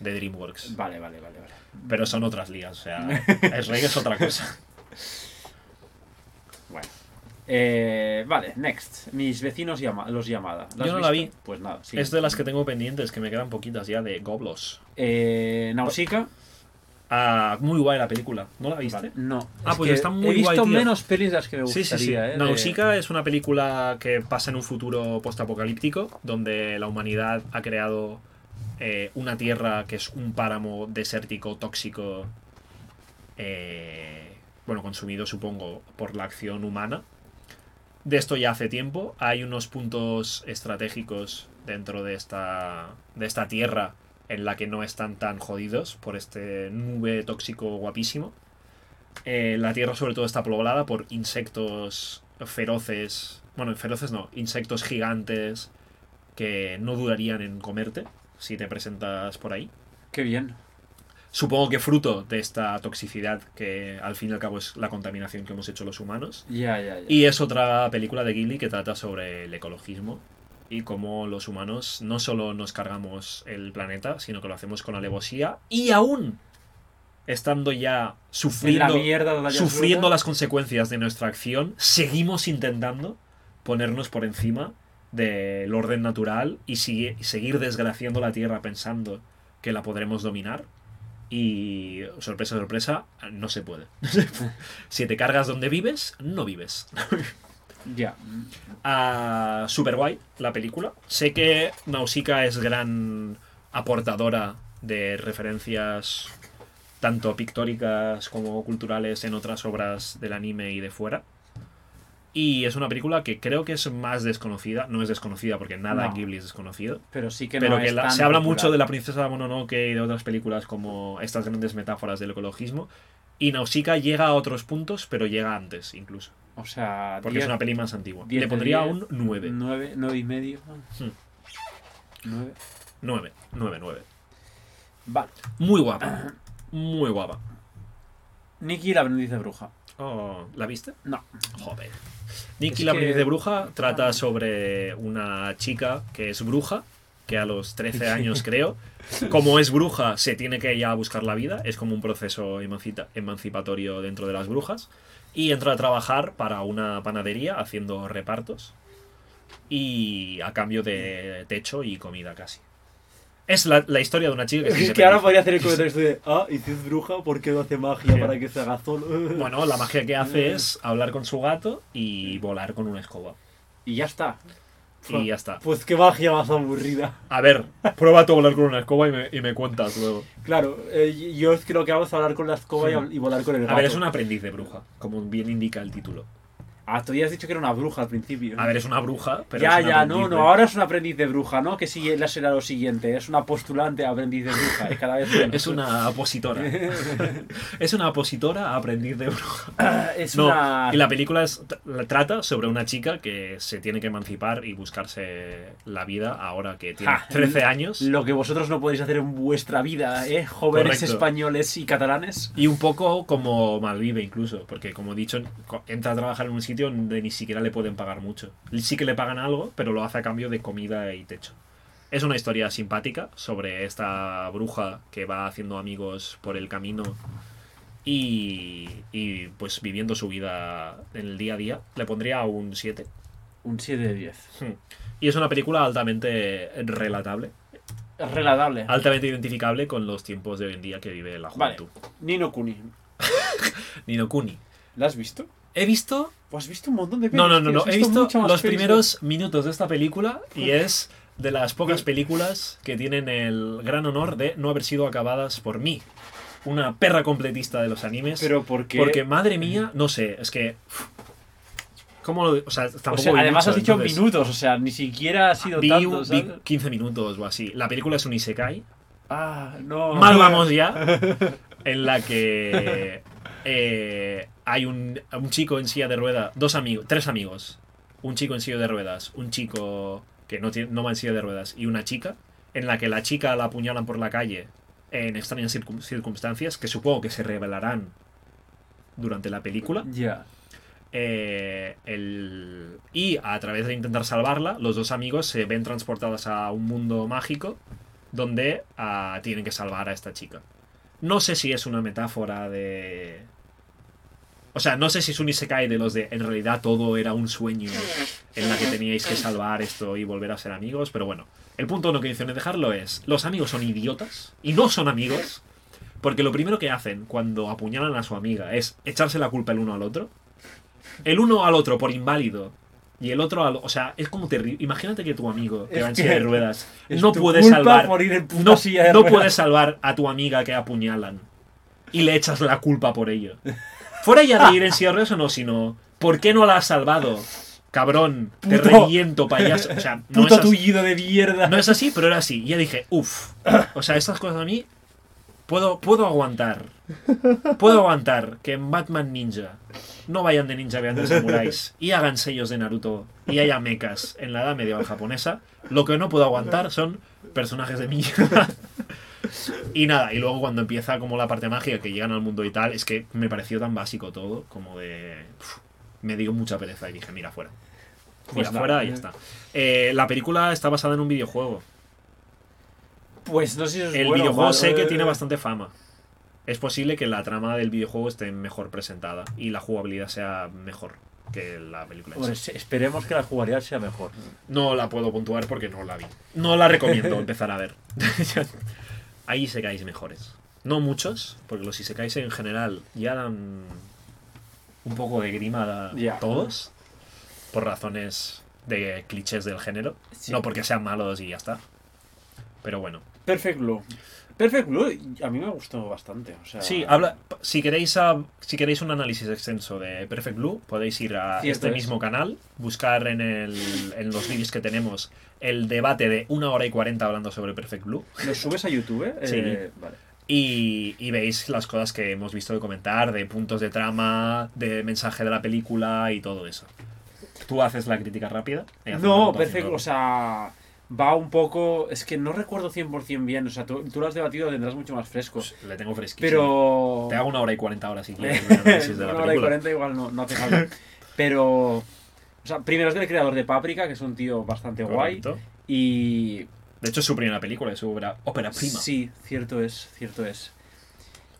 Speaker 1: de DreamWorks.
Speaker 2: Vale, vale, vale. vale.
Speaker 1: Pero son otras ligas, o sea, Shrek es otra cosa.
Speaker 2: Bueno. Eh, vale, next. Mis vecinos llama los llamada. ¿La has
Speaker 1: Yo no la vi.
Speaker 2: Pues nada, sí.
Speaker 1: Es de las que tengo pendientes, que me quedan poquitas ya de Goblos.
Speaker 2: Eh, Nausicaa.
Speaker 1: Ah, muy guay la película. ¿No la viste?
Speaker 2: Vale, No.
Speaker 1: Ah,
Speaker 2: Es
Speaker 1: pues
Speaker 2: que
Speaker 1: está muy
Speaker 2: He visto
Speaker 1: guay,
Speaker 2: menos pelis de las que me
Speaker 1: Sí,
Speaker 2: gustaría.
Speaker 1: sí, sí.
Speaker 2: eh, de-
Speaker 1: Nausicaa es una película que pasa en un futuro postapocalíptico, donde la humanidad ha creado eh, una tierra que es un páramo desértico, tóxico, eh, bueno, consumido supongo por la acción humana. De esto ya hace tiempo. Hay unos puntos estratégicos dentro de esta, de esta tierra en la que no están tan jodidos por este nube tóxico guapísimo. Eh, la tierra sobre todo está poblada por insectos feroces. Bueno, feroces no, insectos gigantes que no dudarían en comerte si te presentas por ahí.
Speaker 2: Qué bien.
Speaker 1: Supongo que fruto de esta toxicidad que al fin y al cabo es la contaminación que hemos hecho los humanos.
Speaker 2: Ya, ya, ya.
Speaker 1: Y es otra película de Ghibli que trata sobre el ecologismo y cómo los humanos no solo nos cargamos el planeta, sino que lo hacemos con alevosía y aún estando ya
Speaker 2: la
Speaker 1: sufriendo, sufriendo las consecuencias de nuestra acción, seguimos intentando ponernos por encima del orden natural y sigue- seguir desgraciando la Tierra pensando que la podremos dominar. Y sorpresa, sorpresa, no se puede. si te cargas donde vives, no vives.
Speaker 2: Ya.
Speaker 1: super guay la película. Sé que Nausicaa es gran aportadora de referencias tanto pictóricas como culturales en otras obras del anime y de fuera. Y es una película que creo que es más desconocida. No es desconocida porque nada en
Speaker 2: No.
Speaker 1: Ghibli es desconocido.
Speaker 2: Pero sí que
Speaker 1: pero
Speaker 2: no
Speaker 1: que
Speaker 2: es
Speaker 1: la-
Speaker 2: tan
Speaker 1: se habla mucho de la princesa Mononoke y de otras películas como estas grandes metáforas del ecologismo. Y Nausicaa llega a otros puntos, pero llega antes incluso.
Speaker 2: O sea,
Speaker 1: Porque es
Speaker 2: 10,
Speaker 1: una peli más antigua.
Speaker 2: 10
Speaker 1: Le pondría
Speaker 2: 10,
Speaker 1: un 9.
Speaker 2: 9, 9 y medio.
Speaker 1: Hmm.
Speaker 2: 9.
Speaker 1: 9, 9, 9.
Speaker 2: Vale.
Speaker 1: Muy guapa. Muy guapa.
Speaker 2: Nicky la aprendiz de bruja.
Speaker 1: Oh, ¿La viste?
Speaker 2: No.
Speaker 1: Joder. Nicky
Speaker 2: Es
Speaker 1: la
Speaker 2: que-
Speaker 1: aprendiz de bruja trata sobre una chica que es bruja, que a los 13 años creo, como es bruja, se tiene que ella buscar la vida, es como un proceso emancipatorio dentro de las brujas, y entra a trabajar para una panadería haciendo repartos y a cambio de techo y comida casi. Es la, la historia de una chica que se
Speaker 2: Es que ahora podría hacer el comentario este de, ah, y si es bruja, ¿por qué no hace magia
Speaker 1: Sí.
Speaker 2: para que se haga solo?
Speaker 1: Bueno, la magia que hace es hablar con su gato y volar con una escoba.
Speaker 2: Y ya está.
Speaker 1: Y ya está.
Speaker 2: Pues qué magia más aburrida.
Speaker 1: A ver, prueba tú a volar con una escoba y me, y me cuentas luego.
Speaker 2: Claro, eh, yo es que lo que hago es hablar con la escoba y volar con el gato.
Speaker 1: A ver, es un aprendiz de bruja, como bien indica el título.
Speaker 2: Ah, tú ya has dicho que era una bruja al principio.
Speaker 1: A ver, es una bruja, pero
Speaker 2: ya,
Speaker 1: es
Speaker 2: ya, no,
Speaker 1: de-
Speaker 2: no, ahora es un aprendiz de bruja, ¿no? Que sigue, la será lo siguiente, es una postulante a aprendiz de bruja, y cada vez menos.
Speaker 1: Es una opositora. es una opositora a aprendiz de bruja.
Speaker 2: es
Speaker 1: No,
Speaker 2: una...
Speaker 1: y la película es- la trata sobre una chica que se tiene que emancipar y buscarse la vida ahora que tiene
Speaker 2: Ja,
Speaker 1: 13 años.
Speaker 2: Lo que vosotros no podéis hacer en vuestra vida, ¿eh? Jóvenes
Speaker 1: Correcto.
Speaker 2: españoles y catalanes.
Speaker 1: Y un poco como malvive incluso, porque como he dicho, entra a trabajar en un sitio donde ni siquiera le pueden pagar mucho. Sí que le pagan algo, pero lo hace a cambio de comida y techo. Es una historia simpática sobre esta bruja que va haciendo amigos por el camino y, y, pues viviendo su vida en el día a día. Le pondría un 7.
Speaker 2: Un 7 de 10.
Speaker 1: Y es una película altamente relatable,
Speaker 2: relatable.
Speaker 1: altamente identificable con los tiempos de hoy en día que vive la
Speaker 2: Vale.
Speaker 1: juventud.
Speaker 2: Nino Kuni.
Speaker 1: Nino Kuni.
Speaker 2: ¿La has visto?
Speaker 1: He visto
Speaker 2: Pues has visto un montón de
Speaker 1: No, no, no, no.
Speaker 2: has
Speaker 1: He visto
Speaker 2: más
Speaker 1: los
Speaker 2: pelis,
Speaker 1: primeros minutos de esta película y es de las pocas películas que tienen el gran honor de no haber sido acabadas por mí. Una perra completista de los animes.
Speaker 2: Pero porque...
Speaker 1: Porque, madre mía, no sé, es que. ¿Cómo lo.? O sea, tampoco
Speaker 2: O sea,
Speaker 1: vi
Speaker 2: además
Speaker 1: mucho,
Speaker 2: has dicho
Speaker 1: entonces,
Speaker 2: minutos, o sea, ni siquiera ha sido
Speaker 1: Vi,
Speaker 2: tanto,
Speaker 1: vi
Speaker 2: ¿sabes?
Speaker 1: 15 minutos o así. La película es un Isekai.
Speaker 2: Ah, no.
Speaker 1: Mal vamos ya. En la que eh, hay un, un chico en silla de ruedas, dos amigos, tres amigos. Un chico en silla de ruedas, un chico que no, tiene, no va en silla de ruedas y una chica, en la que la chica la apuñalan por la calle en extrañas circun- circunstancias que supongo que se revelarán durante la película.
Speaker 2: Ya.
Speaker 1: Eh, el- y a través de intentar salvarla, los dos amigos se ven transportados a un mundo mágico donde ah, tienen que salvar a esta chica. No sé si es una metáfora de... O sea, no sé si es un Isekai de los de en realidad todo era un sueño en la que teníais que salvar esto y volver a ser amigos, pero bueno, el punto no que dicen dejarlo es, los amigos son idiotas y no son amigos, porque lo primero que hacen cuando apuñalan a su amiga es echarse la culpa el uno al otro. El uno al otro por inválido y el otro al... O sea, es como terrible. Imagínate que tu amigo que va en silla de ruedas no puede salvar... No, no puedes salvar a tu amiga que apuñalan y le echas la culpa por ello. Fuera ya de ir en silla de ruedas o no, sino ¿por qué no la has salvado? Cabrón, te
Speaker 2: Puto-
Speaker 1: reviento, payaso. O sea, no
Speaker 2: Puto
Speaker 1: es, así,
Speaker 2: tullido de mierda.
Speaker 1: no es así, pero era así. Y ya dije, uff. O sea, estas cosas a mí puedo, puedo aguantar. Puedo aguantar que en Batman Ninja no vayan de ninja, vean de samuráis y hagan sellos de Naruto y haya mechas en la edad medieval japonesa. Lo que no puedo aguantar son personajes de mierda. Y nada, y luego cuando empieza como la parte mágica que llegan al mundo y tal, es que me pareció tan básico todo, como de... uf, me dio mucha pereza y dije, mira, fuera. Mira,
Speaker 2: Pues
Speaker 1: fuera y ya está. Eh, la película está basada en un videojuego.
Speaker 2: Pues no sé si es
Speaker 1: El
Speaker 2: bueno
Speaker 1: videojuego sé que
Speaker 2: eh.
Speaker 1: tiene bastante fama. Es posible que la trama del videojuego esté mejor presentada y la jugabilidad sea mejor que la película.
Speaker 2: se- esperemos que la jugabilidad sea mejor.
Speaker 1: No la puedo puntuar porque no la vi. No la recomiendo empezar a ver. Ahí se caéis mejores. No muchos, porque los isekais en general ya dan un poco de grima a todos. Por razones de clichés del género.
Speaker 2: Sí.
Speaker 1: No porque sean malos y ya está. Pero bueno.
Speaker 2: Perfect Blue. Perfect Blue a mí me gustó bastante. O sea,
Speaker 1: Sí, habla, si, queréis a- si queréis un análisis extenso de Perfect Blue, podéis ir a
Speaker 2: Cierto
Speaker 1: este
Speaker 2: es.
Speaker 1: mismo canal, buscar en, el, en los vídeos que tenemos el debate de una hora y cuarenta hablando sobre Perfect Blue
Speaker 2: ¿Lo subes a YouTube?
Speaker 1: Sí.
Speaker 2: Eh, vale.
Speaker 1: y, y veis las cosas que hemos visto de comentar, de puntos de trama, de mensaje de la película y todo eso. ¿Tú haces la crítica rápida? La
Speaker 2: No, perfecto. O sea, va un poco. Es que no recuerdo 100% bien. O sea, tú, tú lo has debatido, lo tendrás mucho más fresco.
Speaker 1: Pues le tengo fresquísimo.
Speaker 2: Pero.
Speaker 1: Te hago una hora y cuarenta horas si quieres. de la
Speaker 2: Una hora y. 40 igual no, no hace falta. Pero. O sea, primero es del creador de Paprika, que es un tío bastante guay. Y.
Speaker 1: De hecho, es su primera película, es su ópera, ópera prima.
Speaker 2: Sí, cierto es, cierto es.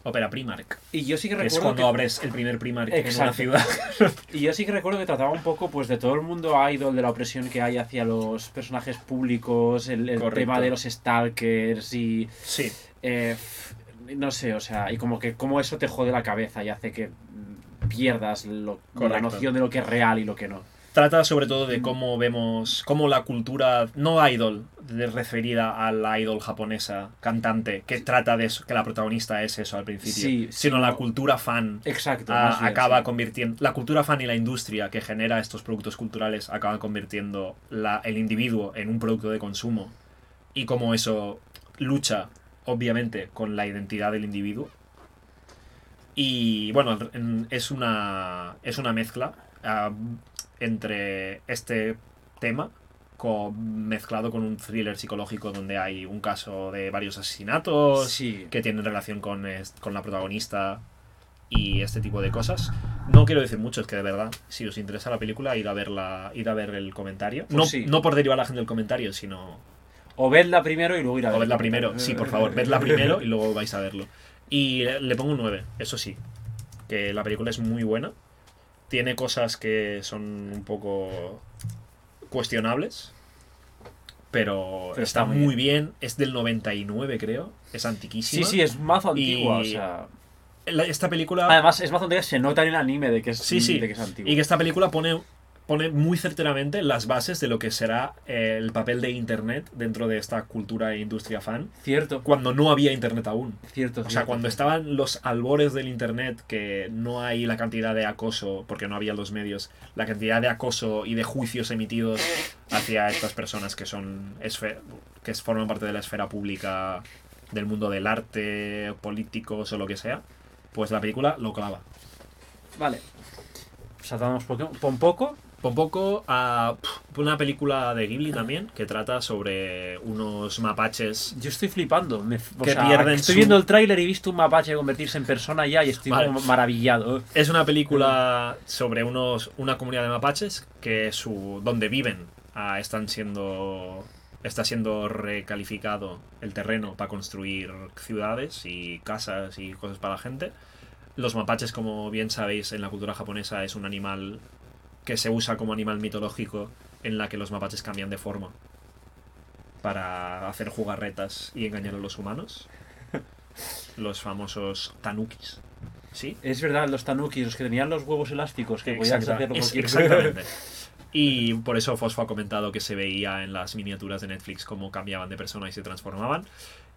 Speaker 1: Ópera Primark.
Speaker 2: Y yo sí que
Speaker 1: Que es
Speaker 2: recuerdo.
Speaker 1: cuando
Speaker 2: que-
Speaker 1: abres el primer Primark en una
Speaker 2: Exacto.
Speaker 1: ciudad.
Speaker 2: Y yo sí que recuerdo que trataba un poco pues de todo el mundo idol, de la opresión que hay hacia los personajes públicos, el, tema de los stalkers y...
Speaker 1: Sí.
Speaker 2: eh, no sé, o sea, y como que como eso te jode la cabeza y hace que mm, pierdas lo- la noción de lo que es real y lo que no.
Speaker 1: Trata sobre todo de cómo vemos, cómo la cultura, no idol, de- referida a la idol japonesa, cantante, que trata de eso, que la protagonista es eso al principio,
Speaker 2: Sí,
Speaker 1: sino
Speaker 2: sí,
Speaker 1: la
Speaker 2: no.
Speaker 1: cultura fan.
Speaker 2: Exacto. bien,
Speaker 1: acaba
Speaker 2: sí.
Speaker 1: convirtiendo la cultura fan y la industria que genera estos productos culturales acaba convirtiendo la- el individuo en un producto de consumo y cómo eso lucha obviamente con la identidad del individuo y bueno en- es una es una mezcla ah, entre este tema con- mezclado con un thriller psicológico donde hay un caso de varios asesinatos
Speaker 2: Sí.
Speaker 1: que tienen relación con, con la protagonista y este tipo de cosas. No quiero decir mucho, es que de verdad, si os interesa la película, ir a verla, ir a ver el comentario.
Speaker 2: Pues
Speaker 1: no,
Speaker 2: sí.
Speaker 1: no por derivar a la gente del comentario, sino.
Speaker 2: O vedla primero y luego ir a
Speaker 1: O
Speaker 2: verla.
Speaker 1: vedla primero. Sí, por favor, vedla primero y luego vais a verlo. Y le le pongo un 9, eso sí. Que la película es muy buena. Tiene cosas que son un poco cuestionables. Pero,
Speaker 2: Pero
Speaker 1: está,
Speaker 2: está muy
Speaker 1: bien. Es del 99, creo. Es
Speaker 2: Sí,
Speaker 1: antiquísima.
Speaker 2: sí, es mazo antigua,
Speaker 1: Y-
Speaker 2: o sea...
Speaker 1: Esta película.
Speaker 2: Además, es mazo antigua, se nota en el anime de que es,
Speaker 1: Sí, sí.
Speaker 2: de que es antigua.
Speaker 1: Y que esta película pone, pone muy certeramente las bases de lo que será eh, el papel de Internet dentro de esta cultura e industria fan,
Speaker 2: Cierto,
Speaker 1: cuando no había Internet aún.
Speaker 2: cierto.
Speaker 1: O sea,
Speaker 2: cierto,
Speaker 1: cuando estaban los albores del Internet, que no hay la cantidad de acoso, porque no había los medios, la cantidad de acoso y de juicios emitidos hacia estas personas que son que forman parte de la esfera pública del mundo del arte, políticos o lo que sea, pues la película lo clava.
Speaker 2: Vale. Saltamos Pokémon. un poco.
Speaker 1: Un poco a pf, una película de Ghibli también que trata sobre unos mapaches.
Speaker 2: Yo estoy flipando. me-
Speaker 1: Que
Speaker 2: sea,
Speaker 1: pierden
Speaker 2: estoy
Speaker 1: su-
Speaker 2: viendo el tráiler y he visto un mapache convertirse en persona ya y estoy
Speaker 1: Vale.
Speaker 2: como maravillado.
Speaker 1: Es una película sobre unos una comunidad de mapaches que su donde viven ah, están siendo está siendo recalificado el terreno para construir ciudades y casas y cosas para la gente. Los mapaches, como bien sabéis, en la cultura japonesa es un animal que se usa como animal mitológico en la que los mapaches cambian de forma para hacer jugarretas y engañar a los humanos. Los famosos tanukis. ¿Sí?
Speaker 2: Es verdad, los tanukis, los que tenían los huevos elásticos, que podían hacerlo
Speaker 1: es- exactamente. Y por eso Fosfo ha comentado que se veía en las miniaturas de Netflix cómo cambiaban de persona y se transformaban.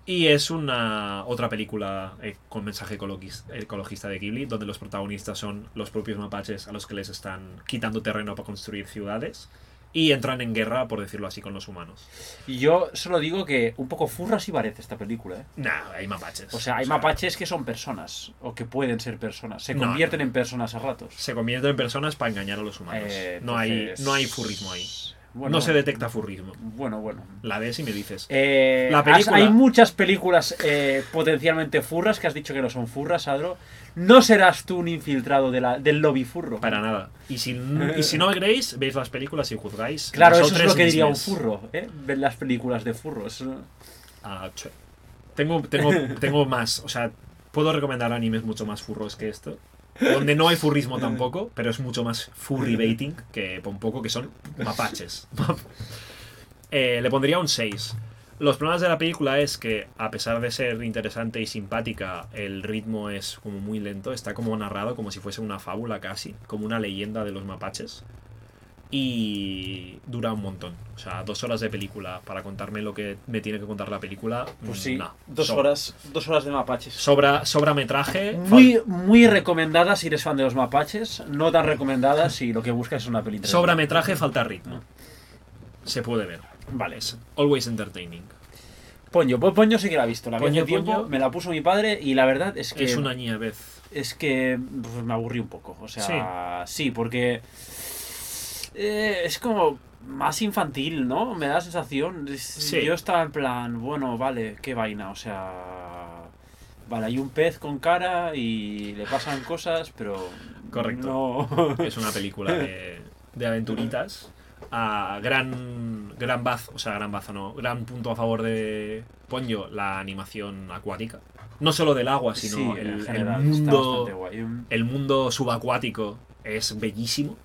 Speaker 1: Y es una otra película eh, con mensaje ecologis- ecologista de Ghibli, donde los protagonistas son los propios mapaches a los que les están quitando terreno para construir ciudades y entran en guerra, por decirlo así, con los humanos.
Speaker 2: Y yo solo digo que un poco furra sí parece esta película, ¿eh?
Speaker 1: Nah, hay mapaches.
Speaker 2: O sea, hay mapaches que son personas, o que pueden ser personas, se convierten
Speaker 1: no.
Speaker 2: en personas a ratos.
Speaker 1: Se convierten en personas para engañar a los humanos.
Speaker 2: Eh,
Speaker 1: no, hay, no hay furrismo ahí.
Speaker 2: Bueno,
Speaker 1: no se detecta furrismo.
Speaker 2: Bueno, bueno.
Speaker 1: La ves y me dices.
Speaker 2: Eh,
Speaker 1: La película-
Speaker 2: hay muchas películas eh, potencialmente furras que has dicho que no son furras, Adro. No serás tú un infiltrado de la, del lobby furro.
Speaker 1: Para nada. Y si, y si no me creéis, veis las películas y juzgáis.
Speaker 2: Claro, eso es lo que diría un furro, ¿eh? Ver las películas de furros.
Speaker 1: Ah, tengo, tengo, tengo más. O sea, puedo recomendar animes mucho más furros que esto. Donde no hay furrismo tampoco, pero es mucho más furry baiting que un poco que son mapaches. Eh, le pondría un 6. Los problemas de la película es que, a pesar de ser interesante y simpática, el ritmo es como muy lento. Está como narrado como si fuese una fábula casi, como una leyenda de los mapaches. Y dura un montón. O sea, dos horas de película para contarme lo que me tiene que contar la película.
Speaker 2: Pues
Speaker 1: mm,
Speaker 2: sí, dos
Speaker 1: Sobra.
Speaker 2: horas, dos horas de mapaches.
Speaker 1: Sobra, sobra metraje.
Speaker 2: Muy, muy recomendada si eres fan de los mapaches, no tan recomendada si lo que buscas es una peli interesante.
Speaker 1: Sobra metraje, falta ritmo. Se puede ver.
Speaker 2: Vale.
Speaker 1: Es always entertaining.
Speaker 2: Poño, pues Poño sí que la he visto. La
Speaker 1: Poño,
Speaker 2: tiempo,
Speaker 1: Poño.
Speaker 2: me la puso mi padre y la verdad es que
Speaker 1: Es una niña vez.
Speaker 2: es que pues, me aburrí un poco. O sea, sí, porque eh, es como más infantil, ¿no? Me da la sensación.
Speaker 1: Sí.
Speaker 2: Yo estaba en plan, bueno, vale, qué vaina, o sea... Vale, hay un pez con cara y le pasan cosas, pero...
Speaker 1: Correcto.
Speaker 2: No...
Speaker 1: Es una película de, de aventuritas. A gran, gran bazo, o sea, gran bazo no, gran punto a favor de Ponyo, la animación acuática. No solo del agua, sino
Speaker 2: Sí,
Speaker 1: mundo, el mundo subacuático es bellísimo.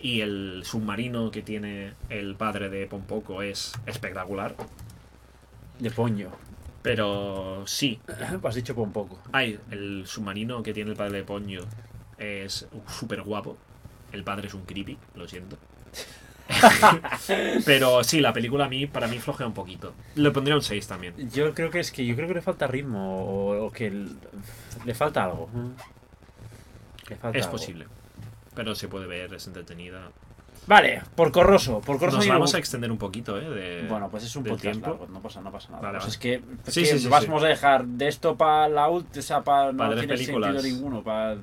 Speaker 1: Y el submarino que tiene el padre de Pompoco es espectacular.
Speaker 2: De Poño.
Speaker 1: Pero sí,
Speaker 2: Has dicho por un poco.
Speaker 1: Ay, el submarino que tiene el padre de Ponyo es súper guapo. El padre es un creepy, lo siento. Pero sí, la película a mí, para mí flojea un poquito. Le pondría un 6 también.
Speaker 2: Yo creo que es que yo creo que le falta ritmo o, o que le falta algo. Le falta
Speaker 1: Es
Speaker 2: algo.
Speaker 1: posible. Pero se puede ver, es entretenida.
Speaker 2: Vale, por corroso, por corroso
Speaker 1: Nos vamos a extender un poquito, ¿eh? de-
Speaker 2: Bueno, pues es un podcast
Speaker 1: tiempo.
Speaker 2: largo, no pasa, no pasa nada.
Speaker 1: Vale,
Speaker 2: Pues es que, es
Speaker 1: Sí,
Speaker 2: que
Speaker 1: sí, sí,
Speaker 2: vamos
Speaker 1: sí.
Speaker 2: a dejar de esto para la última, o sea, para no
Speaker 1: Para tres
Speaker 2: tiene
Speaker 1: películas.
Speaker 2: sentido ninguno. Para,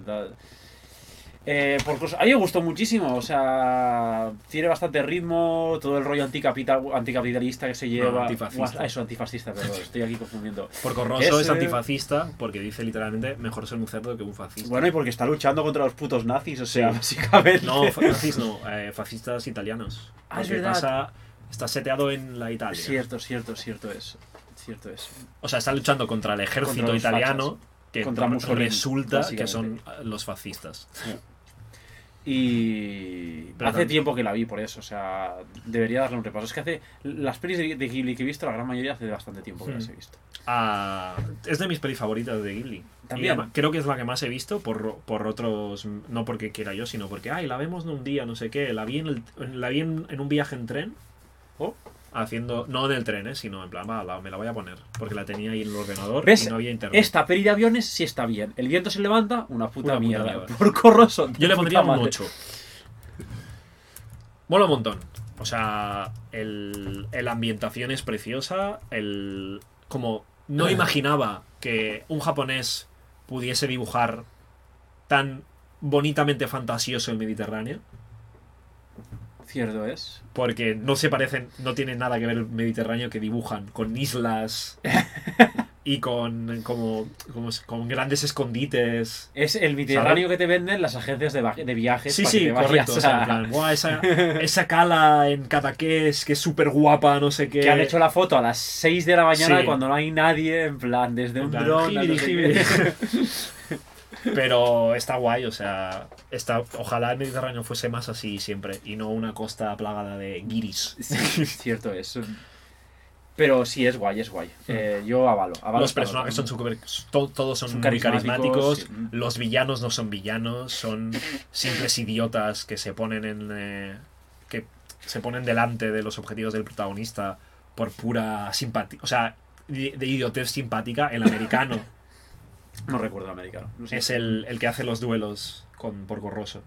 Speaker 2: Eh, por a mí me gustó muchísimo, o sea, tiene bastante ritmo, todo el rollo anticapital, anticapitalista que se lleva.
Speaker 1: antifascista.
Speaker 2: Ah, eso, antifascista, perdón, estoy aquí confundiendo.
Speaker 1: Porco Rosso es,
Speaker 2: Ese-
Speaker 1: antifascista porque dice literalmente mejor ser un cerdo que un fascista.
Speaker 2: Bueno, y porque está luchando contra los putos nazis, o sea,
Speaker 1: Sí.
Speaker 2: básicamente.
Speaker 1: No, nazis no, eh, fascistas italianos.
Speaker 2: Ah, es
Speaker 1: Porque
Speaker 2: verdad.
Speaker 1: pasa- está seteado en la Italia.
Speaker 2: Cierto, cierto, cierto es. Cierto es.
Speaker 1: O sea, está luchando contra el ejército
Speaker 2: Contra
Speaker 1: italiano, que
Speaker 2: Contra
Speaker 1: resulta que son los fascistas.
Speaker 2: Y
Speaker 1: Pero
Speaker 2: hace tiempo que la vi por eso, o sea, debería darle un repaso. Es que hace las pelis de, de Ghibli que he visto, la gran mayoría hace bastante tiempo que
Speaker 1: Hmm.
Speaker 2: las he visto.
Speaker 1: Ah, es de mis pelis favoritas de Ghibli.
Speaker 2: También.
Speaker 1: Y creo que es la que más he visto por, por otros. No porque quiera yo, sino porque, ay, la vemos en un día, no sé qué. La vi en, el- la vi en, en un viaje en tren.
Speaker 2: Oh.
Speaker 1: Haciendo. No en el tren, ¿eh? sino en plan, va, la- me la voy a poner. Porque la tenía ahí en el ordenador
Speaker 2: ¿Ves?
Speaker 1: y no había internet.
Speaker 2: Esta peli de aviones sí está bien. El viento se levanta, una puta,
Speaker 1: Una puta
Speaker 2: mierda.
Speaker 1: mierda.
Speaker 2: Por corroso.
Speaker 1: Yo le pondría un
Speaker 2: 8.
Speaker 1: 8. Mola un montón. O sea, el, la ambientación es preciosa. El, como no imaginaba que un japonés pudiese dibujar tan bonitamente fantasioso el Mediterráneo.
Speaker 2: Cierto es.
Speaker 1: Porque no se parecen, no tienen nada que ver el Mediterráneo que dibujan con islas y con como, como con grandes escondites.
Speaker 2: Es el Mediterráneo que te venden las agencias de, de viajes.
Speaker 1: Sí,
Speaker 2: para
Speaker 1: sí,
Speaker 2: que te vayas
Speaker 1: correcto. o sea, en
Speaker 2: a-
Speaker 1: plan, "Buah, esa, esa cala en Cadaqués que es súper guapa, no sé qué.
Speaker 2: Que han hecho la foto a las 6 de la mañana
Speaker 1: Sí.
Speaker 2: cuando no hay nadie, en plan, desde
Speaker 1: En
Speaker 2: un
Speaker 1: plan,
Speaker 2: dron.
Speaker 1: Pero está guay, o sea, está, ojalá el Mediterráneo fuese más así siempre y no una costa plagada de guiris.
Speaker 2: Sí, cierto es. Pero sí, es guay, es guay. Eh, yo avalo. avalo
Speaker 1: Los personajes son súper. to- todos son,
Speaker 2: Son
Speaker 1: muy
Speaker 2: carismáticos, sí.
Speaker 1: Los villanos no son villanos, son simples idiotas que se ponen en. eh, que se ponen delante de los objetivos del protagonista por pura simpatía. O sea, de idiotez simpática. El americano
Speaker 2: No recuerdo el americano. No sé.
Speaker 1: es el, el que hace los duelos con Porco Rosso.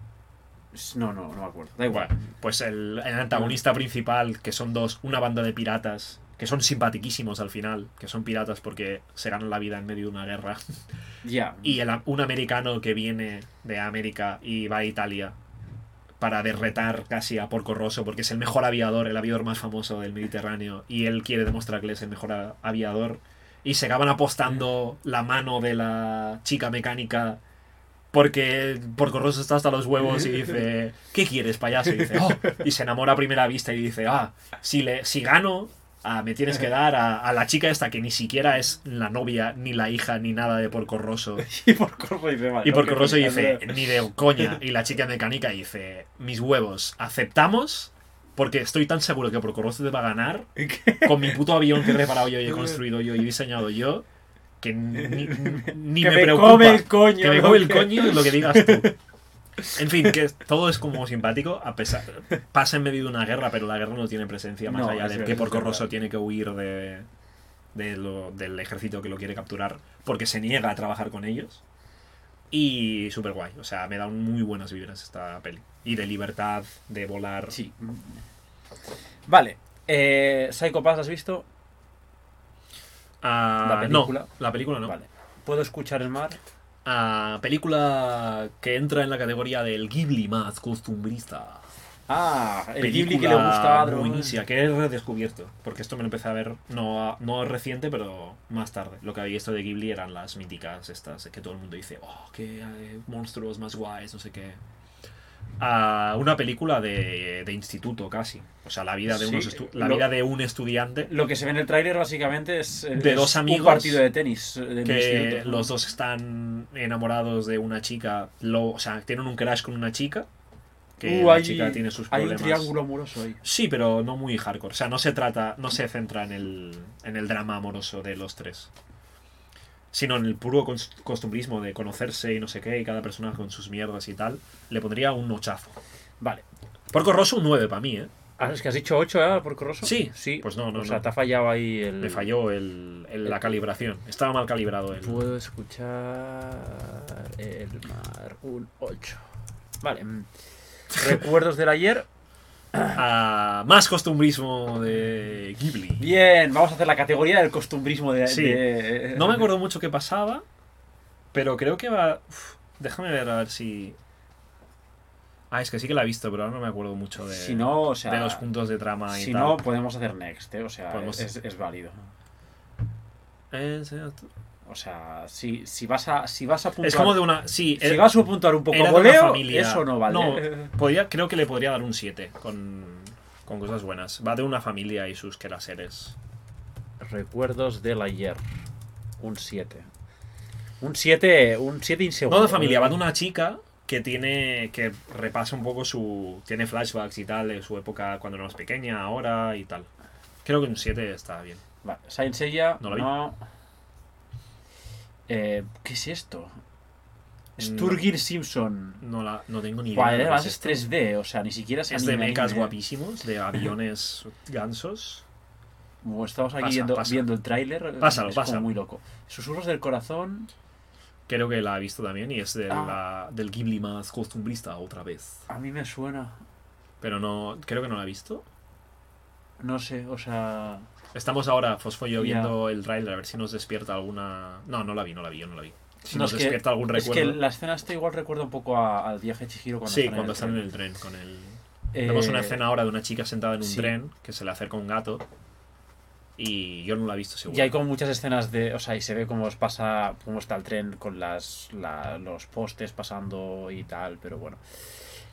Speaker 2: No, no, no me acuerdo. Da igual.
Speaker 1: Pues el, el antagonista principal, que son dos, una banda de piratas, que son simpatiquísimos al final, que son piratas porque se ganan la vida en medio de una guerra.
Speaker 2: Ya.
Speaker 1: Y el- un americano que viene de América y va a Italia para derretar casi a Porco Rosso porque es el mejor aviador, el aviador más famoso del Mediterráneo y él quiere demostrar que él es el mejor aviador y se acaban apostando la mano de la chica mecánica porque Porco Rosso está hasta los huevos y dice ¿qué quieres payaso? y dice "Oh", y se enamora a primera vista y dice ah si le si gano ah, me tienes que dar a, a la chica esta que ni siquiera es la novia ni la hija ni nada de Porco Rosso
Speaker 2: Y por Corro dice,
Speaker 1: y por
Speaker 2: ok,
Speaker 1: Corroso
Speaker 2: pues,
Speaker 1: dice, ni de coña. Y la chica mecánica dice, mis huevos, ¿aceptamos? Porque estoy tan seguro que por Corroso te va a ganar con mi puto avión que he reparado yo y he construido yo y he diseñado yo, que ni, ni
Speaker 2: que
Speaker 1: me,
Speaker 2: me
Speaker 1: preocupa.
Speaker 2: come el coño.
Speaker 1: que me come el coño lo que digas tú. En fin, que todo es como simpático, a pesar. Pasa en medio de una guerra, pero la guerra no tiene presencia más
Speaker 2: No,
Speaker 1: allá de que
Speaker 2: es
Speaker 1: Porco
Speaker 2: verdad.
Speaker 1: Rosso tiene que huir de, de lo- del ejército que lo quiere capturar porque se niega a trabajar con ellos. Y súper guay, o sea, me da muy buenas vibras esta peli. Y de libertad, de volar.
Speaker 2: Sí. Vale. Eh, Psycho Pass, ¿has visto?
Speaker 1: Ah,
Speaker 2: ¿La película?
Speaker 1: No, la película no.
Speaker 2: Vale. ¿Puedo escuchar el mar?
Speaker 1: Ah, película que entra en la categoría del Ghibli más costumbrista.
Speaker 2: Ah, el
Speaker 1: película
Speaker 2: Ghibli que le gusta a
Speaker 1: buenísima, que he redescubierto. Porque esto me lo empecé a ver, no, no reciente, pero más tarde. Lo que había visto de Ghibli eran las míticas estas, que todo el mundo dice, oh, qué eh, monstruos más guays, no sé qué. Ah, una película de, de instituto casi. O sea, la vida de,
Speaker 2: Sí,
Speaker 1: unos la
Speaker 2: lo-
Speaker 1: vida de un estudiante
Speaker 2: Lo que se ve en el tráiler básicamente es, eh,
Speaker 1: De
Speaker 2: es
Speaker 1: dos amigos
Speaker 2: un partido de tenis. eh,
Speaker 1: que los dos están enamorados de una chica, lo, o sea, tienen un crash con una chica, que
Speaker 2: Uh,
Speaker 1: la
Speaker 2: hay-
Speaker 1: chica tiene sus
Speaker 2: Hay un
Speaker 1: problemas.
Speaker 2: triángulo amoroso ahí.
Speaker 1: Sí, pero no muy hardcore. O sea, no se trata, no se centra en el, en el drama amoroso de los tres. Sino en el puro costumbrismo de conocerse y no sé qué, y cada persona con sus mierdas y tal. Le pondría un ochazo.
Speaker 2: Vale.
Speaker 1: Porco Rosso un 9 para mí, ¿eh?
Speaker 2: Ah, es que has dicho 8, ¿eh? Por Corroso.
Speaker 1: Sí.
Speaker 2: Sí.
Speaker 1: Pues no, no,
Speaker 2: O sea,
Speaker 1: no.
Speaker 2: te ha fallado ahí el.
Speaker 1: Le falló el, el- la calibración. Estaba mal calibrado el.
Speaker 2: Puedo escuchar el mar. Un 8. Vale. Recuerdos del ayer.
Speaker 1: Más costumbrismo de Ghibli.
Speaker 2: Bien, vamos a hacer la categoría del costumbrismo de.
Speaker 1: Sí.
Speaker 2: de-
Speaker 1: No me acuerdo mucho qué pasaba, pero creo que va. Uf, déjame ver a ver si. Ah, es que sí que la he visto, pero ahora no me acuerdo mucho de,
Speaker 2: Si no, o sea.
Speaker 1: de los puntos de trama y
Speaker 2: Si
Speaker 1: tal.
Speaker 2: no, podemos hacer next, ¿eh? O sea,
Speaker 1: Podemos-
Speaker 2: es, es válido. O sea, si, si vas a si vas a puntuar,
Speaker 1: Es como de una. Sí,
Speaker 2: si
Speaker 1: era-
Speaker 2: vas a puntuar un poco voleo,
Speaker 1: familia.
Speaker 2: eso no vale.
Speaker 1: No, podría, creo que le podría dar un 7 con, con cosas buenas. Va de una familia y sus queraseres.
Speaker 2: Recuerdos del ayer. Un 7. Un 7, un 7 inseguro.
Speaker 1: No de familia, va de una chica que tiene. que repasa un poco su. tiene flashbacks y tal de su época cuando era más pequeña, ahora y tal. Creo que un 7 está bien.
Speaker 2: Vale, Saint Seiya,
Speaker 1: No la vi.
Speaker 2: no. Eh, ¿Qué es esto?
Speaker 1: No.
Speaker 2: Sturgill Simpson.
Speaker 1: No, la, no tengo ni idea.
Speaker 2: Vale, además
Speaker 1: es
Speaker 2: es
Speaker 1: esto.
Speaker 2: 3D, o sea, ni siquiera es
Speaker 1: Es de mechas
Speaker 2: anime.
Speaker 1: guapísimos, de aviones gansos.
Speaker 2: Como estamos aquí
Speaker 1: Pasa,
Speaker 2: viendo,
Speaker 1: pasa.
Speaker 2: viendo el tráiler, eh,
Speaker 1: Pásalo,
Speaker 2: es como
Speaker 1: pásalo.
Speaker 2: muy loco. Susurros del corazón.
Speaker 1: Creo que la he visto también y es de
Speaker 2: Ah.
Speaker 1: la- del Ghibli más costumbrista otra vez.
Speaker 2: A mí me suena.
Speaker 1: Pero no, creo que no la he visto.
Speaker 2: No sé, o sea.
Speaker 1: Estamos ahora, Fosfo y yo,
Speaker 2: Ya.
Speaker 1: viendo el trailer a ver si nos despierta alguna... No, no la vi, no la vi, yo no la vi. Si
Speaker 2: No,
Speaker 1: nos
Speaker 2: es que-
Speaker 1: despierta algún
Speaker 2: Es
Speaker 1: recuerdo.
Speaker 2: que la escena esta igual recuerda un poco a- al viaje de Chihiro cuando
Speaker 1: sí,
Speaker 2: están
Speaker 1: cuando
Speaker 2: en
Speaker 1: están
Speaker 2: el
Speaker 1: en el tren con el...
Speaker 2: tren.
Speaker 1: Vemos
Speaker 2: Eh,
Speaker 1: una escena ahora de una chica sentada en un
Speaker 2: sí.
Speaker 1: tren que se le acerca un gato. Y yo no la he visto seguro.
Speaker 2: Y hay como muchas escenas de. O sea, y se ve cómo os pasa. cómo está el tren con las, la- los postes pasando y tal, pero bueno.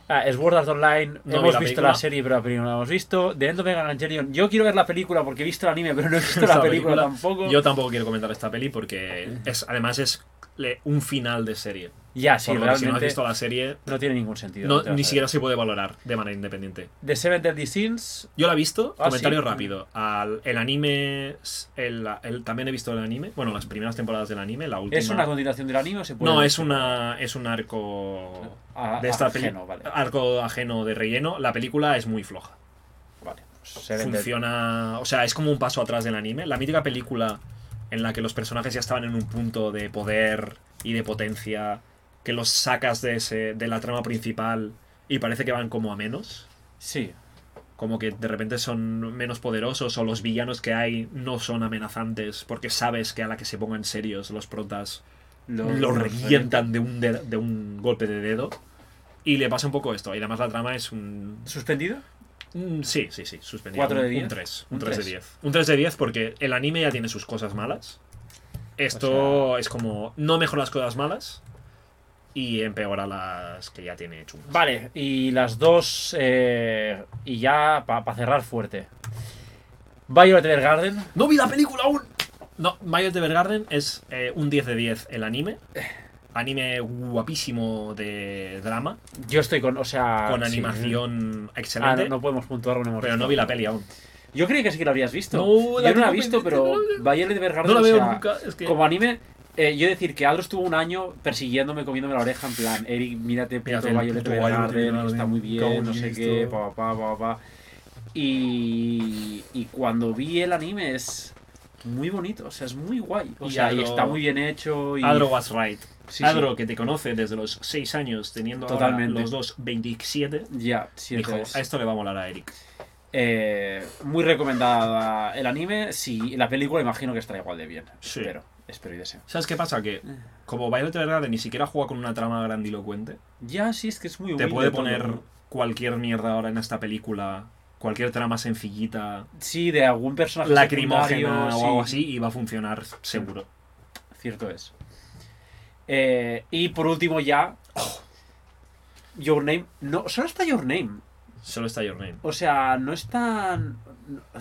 Speaker 2: Ah, Sword Art Online,
Speaker 1: No vi
Speaker 2: hemos
Speaker 1: la
Speaker 2: visto
Speaker 1: película.
Speaker 2: la serie, pero la película no la hemos visto. The End of Evangelion, yo quiero ver la película porque he visto el anime, pero no he visto la película, tampoco.
Speaker 1: Yo tampoco quiero comentar esta peli porque es además es un final de serie.
Speaker 2: Ya, sí,
Speaker 1: que si no has
Speaker 2: realmente
Speaker 1: visto la serie,
Speaker 2: no tiene ningún sentido.
Speaker 1: no, ni siquiera se puede valorar de manera independiente.
Speaker 2: The Seven Deadly Sins,
Speaker 1: Yo la he visto,
Speaker 2: Ah,
Speaker 1: comentario
Speaker 2: ¿sí?
Speaker 1: rápido. Al, el anime, el, el- también he visto el anime, bueno, las primeras temporadas del anime, la última.
Speaker 2: ¿es una continuación del anime o se puede
Speaker 1: no, es una es un arco
Speaker 2: a-
Speaker 1: de esta
Speaker 2: ajeno, vale.
Speaker 1: arco ajeno de relleno. La película es muy floja.
Speaker 2: Vale, pues
Speaker 1: Funciona, o sea, es como un paso atrás del anime. La mítica película en la que los personajes ya estaban en un punto de poder y de potencia que los sacas de ese de la trama principal y parece que van como a menos.
Speaker 2: Sí,
Speaker 1: como que de repente son menos poderosos o los villanos que hay no son amenazantes porque sabes que a la que se pongan serios los protas
Speaker 2: lo,
Speaker 1: lo revientan de un, de, de un golpe de dedo y le pasa un poco esto y además la trama es un,
Speaker 2: ¿Suspendido?
Speaker 1: un- sí, sí, sí, suspendido.
Speaker 2: ¿Cuatro de
Speaker 1: Un-
Speaker 2: diez?
Speaker 1: Un 3, un
Speaker 2: Un
Speaker 1: 3 de
Speaker 2: tres.
Speaker 1: 10. Un 3 de 10 porque el anime ya tiene sus cosas malas. Esto
Speaker 2: O
Speaker 1: es como no mejora las cosas malas y empeora las que ya tiene chungas.
Speaker 2: Vale, y las dos. eh, y ya para cerrar fuerte. Violet Evergarden.
Speaker 1: ¡No vi la película aún! No, Violet Evergarden es eh, un 10 de 10 el anime. Anime guapísimo de drama,
Speaker 2: Yo estoy con. O sea.
Speaker 1: con
Speaker 2: sí.
Speaker 1: animación
Speaker 2: Ah,
Speaker 1: excelente.
Speaker 2: no, no podemos puntuar, no hemos
Speaker 1: pero no vi la peli aún.
Speaker 2: Yo creí que sí que lo habrías visto.
Speaker 1: No, la
Speaker 2: Yo no la he visto, pero Violet Evergarden.
Speaker 1: No la
Speaker 2: o
Speaker 1: veo
Speaker 2: sea,
Speaker 1: nunca. Es que
Speaker 2: Como anime. Eh, yo decir que Adro estuvo un año persiguiéndome, comiéndome la oreja, en plan, Eric, mírate, puto Violet Evergarden, está muy bien, no sé qué, pa, pa, pa, pa. Y, y cuando vi el anime es muy bonito, o sea, es muy guay. O
Speaker 1: Y
Speaker 2: sea, y está muy bien hecho. Y...
Speaker 1: Adro was right.
Speaker 2: Sí, sí.
Speaker 1: Adro, que te conoce desde los 6 años, teniendo ahora
Speaker 2: Totalmente.
Speaker 1: los dos 27,
Speaker 2: Ya,
Speaker 1: dijo,
Speaker 2: entonces,
Speaker 1: a esto le va a molar a Eric.
Speaker 2: eh, muy recomendada el anime. Sí, la película imagino que estará igual de bien.
Speaker 1: Sí.
Speaker 2: Espero, espero y deseo.
Speaker 1: ¿Sabes qué pasa? Que como Violet Evergarden ni siquiera juega con una trama grandilocuente,
Speaker 2: Ya, sí, es que es muy
Speaker 1: te puede
Speaker 2: todo.
Speaker 1: poner cualquier mierda ahora en esta película, cualquier trama sencillita,
Speaker 2: Sí, de algún personaje
Speaker 1: lacrimógena
Speaker 2: secundario,
Speaker 1: o
Speaker 2: sí.
Speaker 1: algo así, y va a funcionar seguro.
Speaker 2: Cierto es. Eh, y por último ya. Your Name. No, solo está Your Name.
Speaker 1: Solo está Your Name.
Speaker 2: O sea, no están.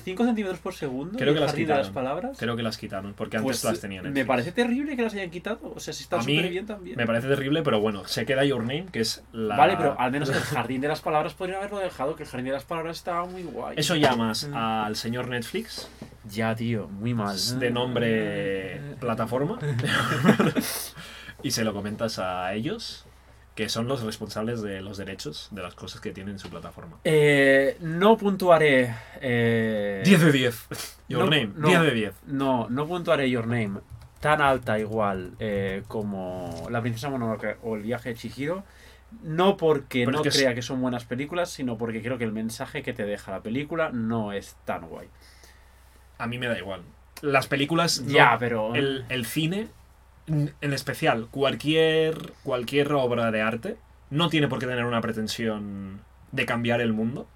Speaker 2: 5 centímetros por segundo.
Speaker 1: Creo que las quitaron.
Speaker 2: palabras.
Speaker 1: Creo que las quitaron, porque antes
Speaker 2: Pues,
Speaker 1: las tenían. en
Speaker 2: Me
Speaker 1: Netflix.
Speaker 2: parece terrible que las hayan quitado. O sea, si está súper bien también.
Speaker 1: Me parece terrible, pero bueno, se queda Your Name, que es la...
Speaker 2: Vale, pero al menos el jardín de las palabras podrían haberlo dejado. Que el jardín de las palabras estaba muy guay.
Speaker 1: Eso llamas al señor Netflix,
Speaker 2: Ya, tío, muy mal.
Speaker 1: de nombre plataforma, y se lo comentas a ellos, que son los responsables de los derechos de las cosas que tienen en su plataforma.
Speaker 2: Eh, no puntuaré. Eh,
Speaker 1: 10 de 10. Your
Speaker 2: no,
Speaker 1: Name,
Speaker 2: no.
Speaker 1: 10 de 10.
Speaker 2: No, no puntuaré Your Name tan alta igual eh, como La Princesa Mononoke o El Viaje de Chihiro. No porque
Speaker 1: Pero
Speaker 2: no
Speaker 1: es que es-
Speaker 2: crea que son buenas películas, sino porque creo que el mensaje que te deja la película no es tan guay.
Speaker 1: A mí me da igual. Las películas... no-
Speaker 2: Ya, pero...
Speaker 1: el, el cine, en especial, cualquier, cualquier obra de arte, no tiene por qué tener una pretensión de cambiar el mundo.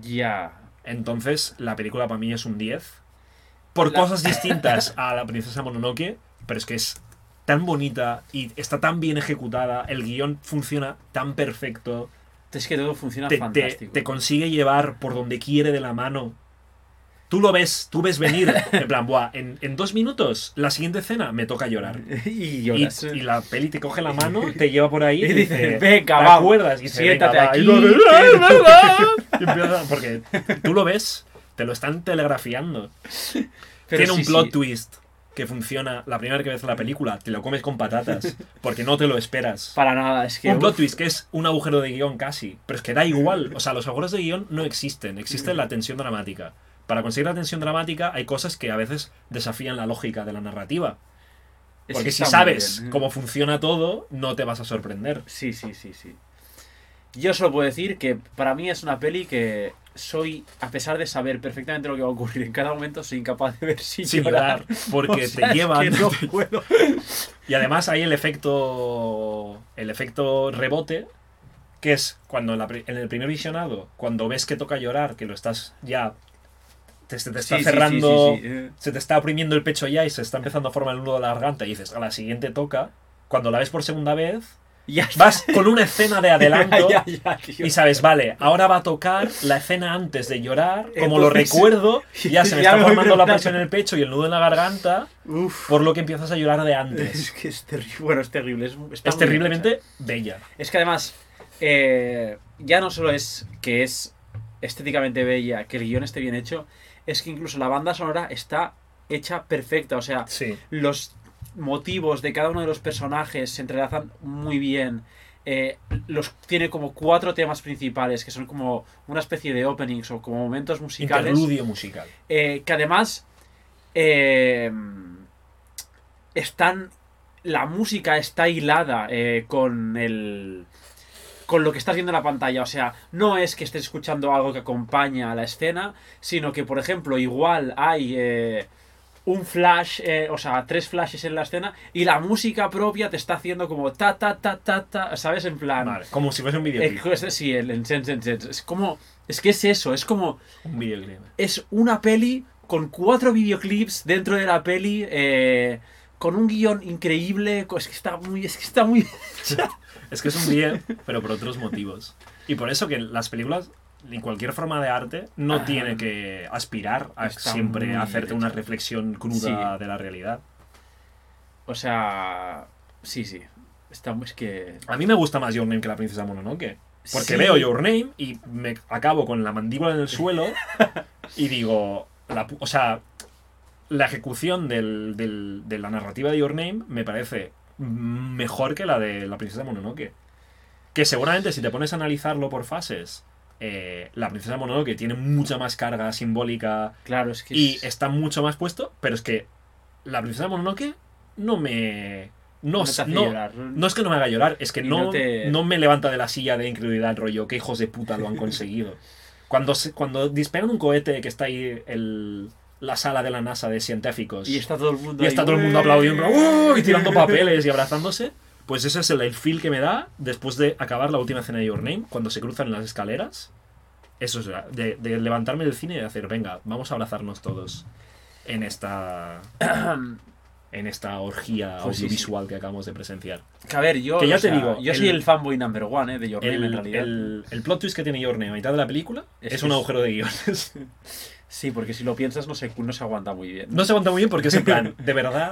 Speaker 2: Ya.
Speaker 1: Entonces, la película para mí es un 10. Por
Speaker 2: La-
Speaker 1: cosas distintas a la princesa Mononoke, pero es que es tan bonita y está tan bien ejecutada, el guion funciona tan perfecto,
Speaker 2: Es que todo funciona
Speaker 1: te, te-
Speaker 2: fantástico.
Speaker 1: te consigue llevar por donde quiere de la mano. Tú lo ves, tú ves venir, en plan, buah, en, en dos minutos, la siguiente escena me toca llorar.
Speaker 2: y lloras.
Speaker 1: y la peli te coge la mano, te lleva por ahí
Speaker 2: Y dice, "Venga,
Speaker 1: ¿te
Speaker 2: vamos,
Speaker 1: acuerdas? Y
Speaker 2: siéntate
Speaker 1: "Venga, va".
Speaker 2: Aquí,
Speaker 1: empieza- porque tú lo ves, te lo están telegrafiando.
Speaker 2: Pero
Speaker 1: Tiene un plot
Speaker 2: sí.
Speaker 1: twist que funciona la primera vez que ves la película, te lo comes con patatas, porque no te lo esperas.
Speaker 2: Para nada, es que...
Speaker 1: Un plot twist que es un agujero de guion casi, pero es que da igual. O sea, los agujeros de guion no existen, existe la tensión dramática. Para conseguir la tensión dramática hay cosas que a veces desafían la lógica de la narrativa. Porque
Speaker 2: que
Speaker 1: si sabes
Speaker 2: bien.
Speaker 1: cómo funciona todo, no te vas a sorprender.
Speaker 2: Sí, sí, sí, sí. Yo solo puedo decir que para mí es una peli que soy, a pesar de saber perfectamente lo que va a ocurrir en cada momento, soy incapaz de ver sin,
Speaker 1: Sin
Speaker 2: llorar.
Speaker 1: llorar, porque
Speaker 2: O sea,
Speaker 1: te
Speaker 2: es
Speaker 1: llevan.
Speaker 2: que no puedo.
Speaker 1: Y además hay el efecto. El efecto rebote. Que es cuando en, la pri- en el primer visionado, cuando ves que toca llorar, que lo estás ya. Te, se te está
Speaker 2: Sí,
Speaker 1: cerrando.
Speaker 2: sí, sí, eh.
Speaker 1: Se te está oprimiendo el pecho ya y se está empezando a formar el nudo de la garganta. Y dices, a la siguiente toca. Cuando la ves por segunda vez,
Speaker 2: Ya
Speaker 1: vas con una escena de adelanto.
Speaker 2: ya, ya, tío.
Speaker 1: Y sabes, vale, ahora va a tocar la escena antes de llorar, como lo recuerdo, ya se me está
Speaker 2: me
Speaker 1: formando la presión en el pecho y el nudo en la garganta,
Speaker 2: Uf.
Speaker 1: por lo que empiezas a llorar de
Speaker 2: Es
Speaker 1: antes.
Speaker 2: que es terrible. Bueno, es terrible. Es,
Speaker 1: Es terriblemente bella.
Speaker 2: Es que además, eh, ya no solo es que es estéticamente bella, que el guion esté bien hecho, es que incluso la banda sonora está hecha perfecta. O sea,
Speaker 1: Sí.
Speaker 2: los motivos de cada uno de los personajes se entrelazan muy bien. Eh, los tiene como cuatro temas principales que son como una especie de openings o como momentos musicales
Speaker 1: Interludio musical.
Speaker 2: eh, que además eh, están la música está hilada con el con lo que estás viendo en la pantalla o sea no es que estés escuchando algo que acompaña a la escena sino que por ejemplo igual hay eh, un flash, eh, o sea, tres flashes en la escena y la música propia te está haciendo como ta ta ta ta ta, ¿sabes? En plan,
Speaker 1: Vale, como si fuese un videoclip.
Speaker 2: sí, el, es como, es que es eso, es como
Speaker 1: Un videoclip.
Speaker 2: es una peli con cuatro videoclips dentro de la peli, eh, con un guion increíble, es que está muy, es que está muy...
Speaker 1: Es que es un 10, pero por otros motivos. Y por eso que las películas, en cualquier forma de arte, no
Speaker 2: Ah.
Speaker 1: tiene que aspirar a siempre hacerte
Speaker 2: bien
Speaker 1: una reflexión cruda
Speaker 2: Sí.
Speaker 1: de la realidad.
Speaker 2: O sea, sí, sí, está es que...
Speaker 1: A mí me gusta más Your Name que la princesa Mononoke. Porque
Speaker 2: Sí.
Speaker 1: veo Your Name y me acabo con la mandíbula en el suelo y digo, la o sea, la ejecución del- del- de la narrativa de Your Name me parece mejor que la de la princesa Mononoke. Que seguramente si te pones a analizarlo por fases, eh, la princesa Mononoke tiene mucha más carga simbólica
Speaker 2: Claro, es que.
Speaker 1: y
Speaker 2: es-
Speaker 1: está mucho más puesto, pero es que la princesa Mononoke no me... No,
Speaker 2: no
Speaker 1: no- no es que no me haga llorar, es que no,
Speaker 2: no te-
Speaker 1: no me levanta de la silla de incredulidad el rollo. Qué hijos de puta lo han conseguido. Cuando, se- cuando disparan un cohete que está ahí el, la sala de la NASA de científicos
Speaker 2: Y está todo el mundo.
Speaker 1: y
Speaker 2: ahí,
Speaker 1: está todo el mundo aplaudiendo ¡uh! y tirando papeles y abrazándose, pues ese es el, el feel que me da después de acabar la última escena de Your Name, cuando se cruzan las escaleras. Eso es de, de levantarme del cine y de hacer, venga, vamos a abrazarnos todos en esta en esta orgía
Speaker 2: Pues sí,
Speaker 1: audiovisual que acabamos de presenciar.
Speaker 2: Que a ver, yo.
Speaker 1: Que ya te
Speaker 2: sea,
Speaker 1: digo,
Speaker 2: Yo soy
Speaker 1: el-
Speaker 2: el fanboy number one, ¿eh? De Your Name, en
Speaker 1: El,
Speaker 2: realidad.
Speaker 1: el- el plot twist que tiene Your Name a mitad de la película
Speaker 2: Es
Speaker 1: es, un
Speaker 2: es-
Speaker 1: agujero de guiones.
Speaker 2: Sí, porque si lo piensas, no se, no se aguanta muy bien.
Speaker 1: No se aguanta muy bien porque es en plan, de verdad,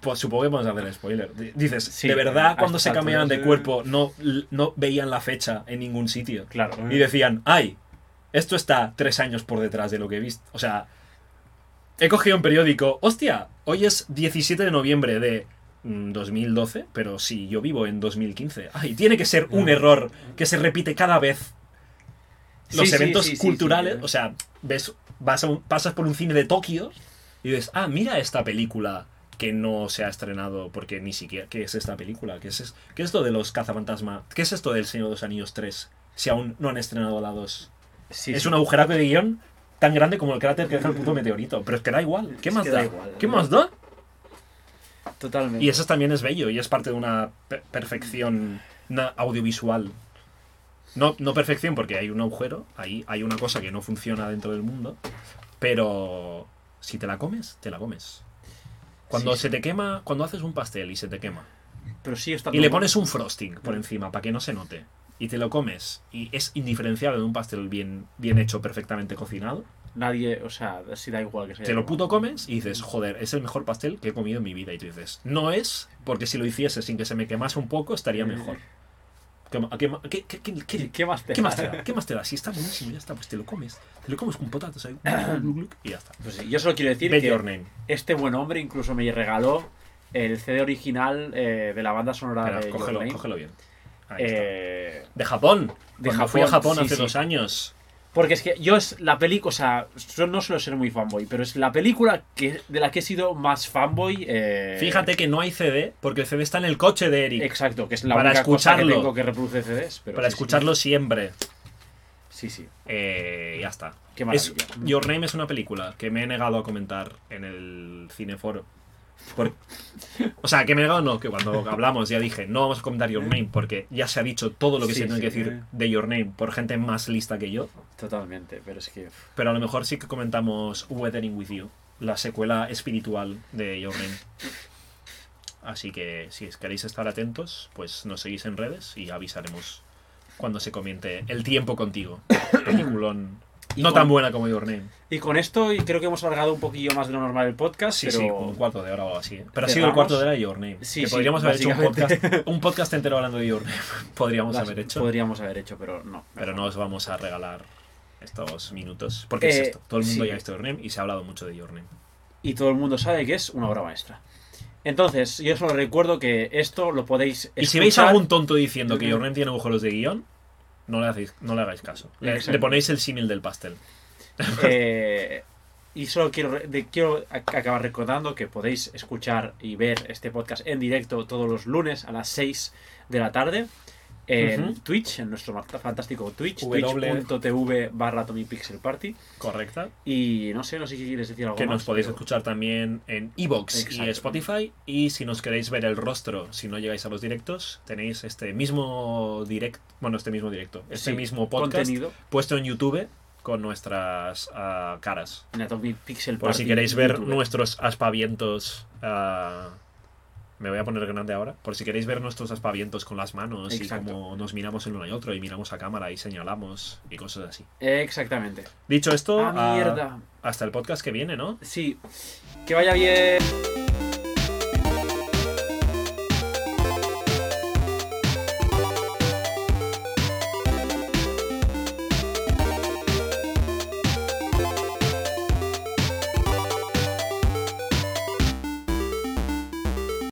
Speaker 1: pues supongo que podemos hacer spoiler. Dices,
Speaker 2: Sí,
Speaker 1: de
Speaker 2: a
Speaker 1: verdad cuando
Speaker 2: estas
Speaker 1: se cambiaban de cuerpo no, no veían la fecha en ningún sitio.
Speaker 2: Claro.
Speaker 1: Y decían, ay, esto está tres años por detrás de lo que he visto. O sea, he cogido un periódico, hostia, hoy es 17 de noviembre de mm, 2012, pero sí, yo vivo en 2015. Ay, tiene que ser un
Speaker 2: Mm.
Speaker 1: error que se repite cada vez. Los
Speaker 2: Sí,
Speaker 1: eventos culturales, o sea, ves, vas a un- pasas por un cine de Tokio y ves, ah, mira esta película que no se ha estrenado porque ni siquiera, ¿qué es esta película? ¿Qué es, ¿qué es esto de los cazafantasma? ¿Qué es esto del Señor de los Anillos 3? Si aún no han estrenado la 2.
Speaker 2: Sí,
Speaker 1: es
Speaker 2: sí.
Speaker 1: un agujeraco de guion tan grande como el cráter que deja el puto meteorito. Pero es que da igual. ¿Qué
Speaker 2: Es
Speaker 1: más da?
Speaker 2: da igual,
Speaker 1: ¿Qué más da?
Speaker 2: Totalmente.
Speaker 1: Y eso también es bello y es parte de una pe- perfección audiovisual. No, no perfección porque hay un agujero, ahí hay una cosa que no funciona dentro del mundo, pero si te la comes, te la comes. Cuando
Speaker 2: Sí,
Speaker 1: se te quema, cuando haces un pastel y se te quema,
Speaker 2: Pero sí está
Speaker 1: y le pones un frosting por encima para que no se note, y te lo comes, y es indiferenciable de un pastel bien, bien hecho, perfectamente cocinado,
Speaker 2: Nadie, o sea, sí da igual que sea.
Speaker 1: te lo puto comes y dices, joder, es el mejor pastel que he comido en mi vida. Y tú dices, no es, porque si lo hiciese sin que se me quemase un poco, estaría mejor. ¿Qué, ma- qué ma- qué- qué- qué- qué-
Speaker 2: ¿Qué más te
Speaker 1: más
Speaker 2: da?
Speaker 1: te da? ¿Qué más te da? Si está buenísimo, ya está, pues te lo comes. Te lo comes con patatas ahí, y ya está.
Speaker 2: Pues sí, yo solo quiero decir que
Speaker 1: your name.
Speaker 2: este buen hombre incluso me regaló el CD original eh, de la banda sonora de Your
Speaker 1: cógelo,
Speaker 2: Name.
Speaker 1: cógelo bien. Ahí está.
Speaker 2: Eh,
Speaker 1: De Japón.
Speaker 2: de
Speaker 1: Cuando fui a
Speaker 2: Japón,
Speaker 1: Japón
Speaker 2: sí,
Speaker 1: hace
Speaker 2: sí.
Speaker 1: dos años.
Speaker 2: Porque es que yo es la película, o sea, yo no suelo ser muy fanboy, pero es la película que, de la que he sido más fanboy. eh,
Speaker 1: Fíjate que no hay CD, porque el CD está en el coche de Eric.
Speaker 2: Exacto, que es la
Speaker 1: Para
Speaker 2: única cosa que
Speaker 1: escucharlo.
Speaker 2: tengo que reproduce CDs. Pero
Speaker 1: para
Speaker 2: sí, sí.
Speaker 1: escucharlo siempre.
Speaker 2: Sí, sí.
Speaker 1: Eh, ya está.
Speaker 2: Qué
Speaker 1: Es-. Your Name es una película que me he negado a comentar en el cineforo. Por- o sea, que me he negado no, que cuando hablamos ya dije, no vamos a comentar Your Name porque ya se ha dicho todo lo que
Speaker 2: Sí,
Speaker 1: se tiene
Speaker 2: sí,
Speaker 1: que decir de Your Name por gente más lista que yo.
Speaker 2: Totalmente, pero es que.
Speaker 1: Pero a lo mejor sí que comentamos Weathering With You, la secuela espiritual de Your Name. Así que si queréis estar atentos, pues nos seguís en redes y avisaremos cuando se comiente El tiempo contigo. Peliculón. No
Speaker 2: con-
Speaker 1: tan buena como Your Name.
Speaker 2: Y con esto y creo que hemos alargado un poquillo más de lo normal el podcast,
Speaker 1: Sí,
Speaker 2: pero...
Speaker 1: sí, un cuarto de hora o así. ¿eh? Pero ha sido el cuarto de hora de Your Name.
Speaker 2: Sí,
Speaker 1: que
Speaker 2: sí,
Speaker 1: podríamos haber hecho un podcast, un podcast entero hablando de Your Name. Podríamos
Speaker 2: Las
Speaker 1: haber hecho.
Speaker 2: Podríamos haber hecho, pero no.
Speaker 1: Pero no os vamos a regalar estos minutos. Porque es
Speaker 2: Eh,
Speaker 1: esto. Todo el mundo
Speaker 2: sí.
Speaker 1: ya ha visto Your Name y se ha hablado mucho de Your Name.
Speaker 2: Y todo el mundo sabe que es una obra maestra. Entonces, yo solo recuerdo que esto lo podéis
Speaker 1: Y si veis
Speaker 2: escuchar-
Speaker 1: algún tonto diciendo que. Your Name tiene agujeros de guion, no le, hacéis, no le hagáis caso. Le, ponéis el símil del pastel.
Speaker 2: Eh, y solo quiero, de- quiero ac- acabar recordando que podéis escuchar y ver este podcast en directo todos los lunes a las 6 de la tarde en. Twitch, en nuestro fantástico Twitch, twitch.tv barra Party.
Speaker 1: Correcta.
Speaker 2: Y no sé, no sé si quieres decir algo
Speaker 1: Que
Speaker 2: más.
Speaker 1: nos podéis
Speaker 2: pero-
Speaker 1: escuchar también en Evox y. Spotify. Y si nos queréis ver el rostro, si no llegáis a los directos, tenéis este mismo direct, bueno, este mismo directo, este
Speaker 2: Sí,
Speaker 1: mismo podcast
Speaker 2: contenido
Speaker 1: puesto en YouTube con nuestras ah, caras.
Speaker 2: en Atomic Pixel
Speaker 1: Por si
Speaker 2: Party
Speaker 1: queréis ver
Speaker 2: YouTube.
Speaker 1: nuestros aspavientos. ah, me voy a poner grande ahora. Por si queréis ver nuestros aspavientos con las manos
Speaker 2: Exacto.
Speaker 1: y cómo nos miramos el uno y otro y miramos a cámara y señalamos y cosas así.
Speaker 2: Exactamente.
Speaker 1: Dicho esto,
Speaker 2: Ah,
Speaker 1: ah,
Speaker 2: mierda.
Speaker 1: hasta el podcast que viene, ¿no?
Speaker 2: Sí. Que vaya bien.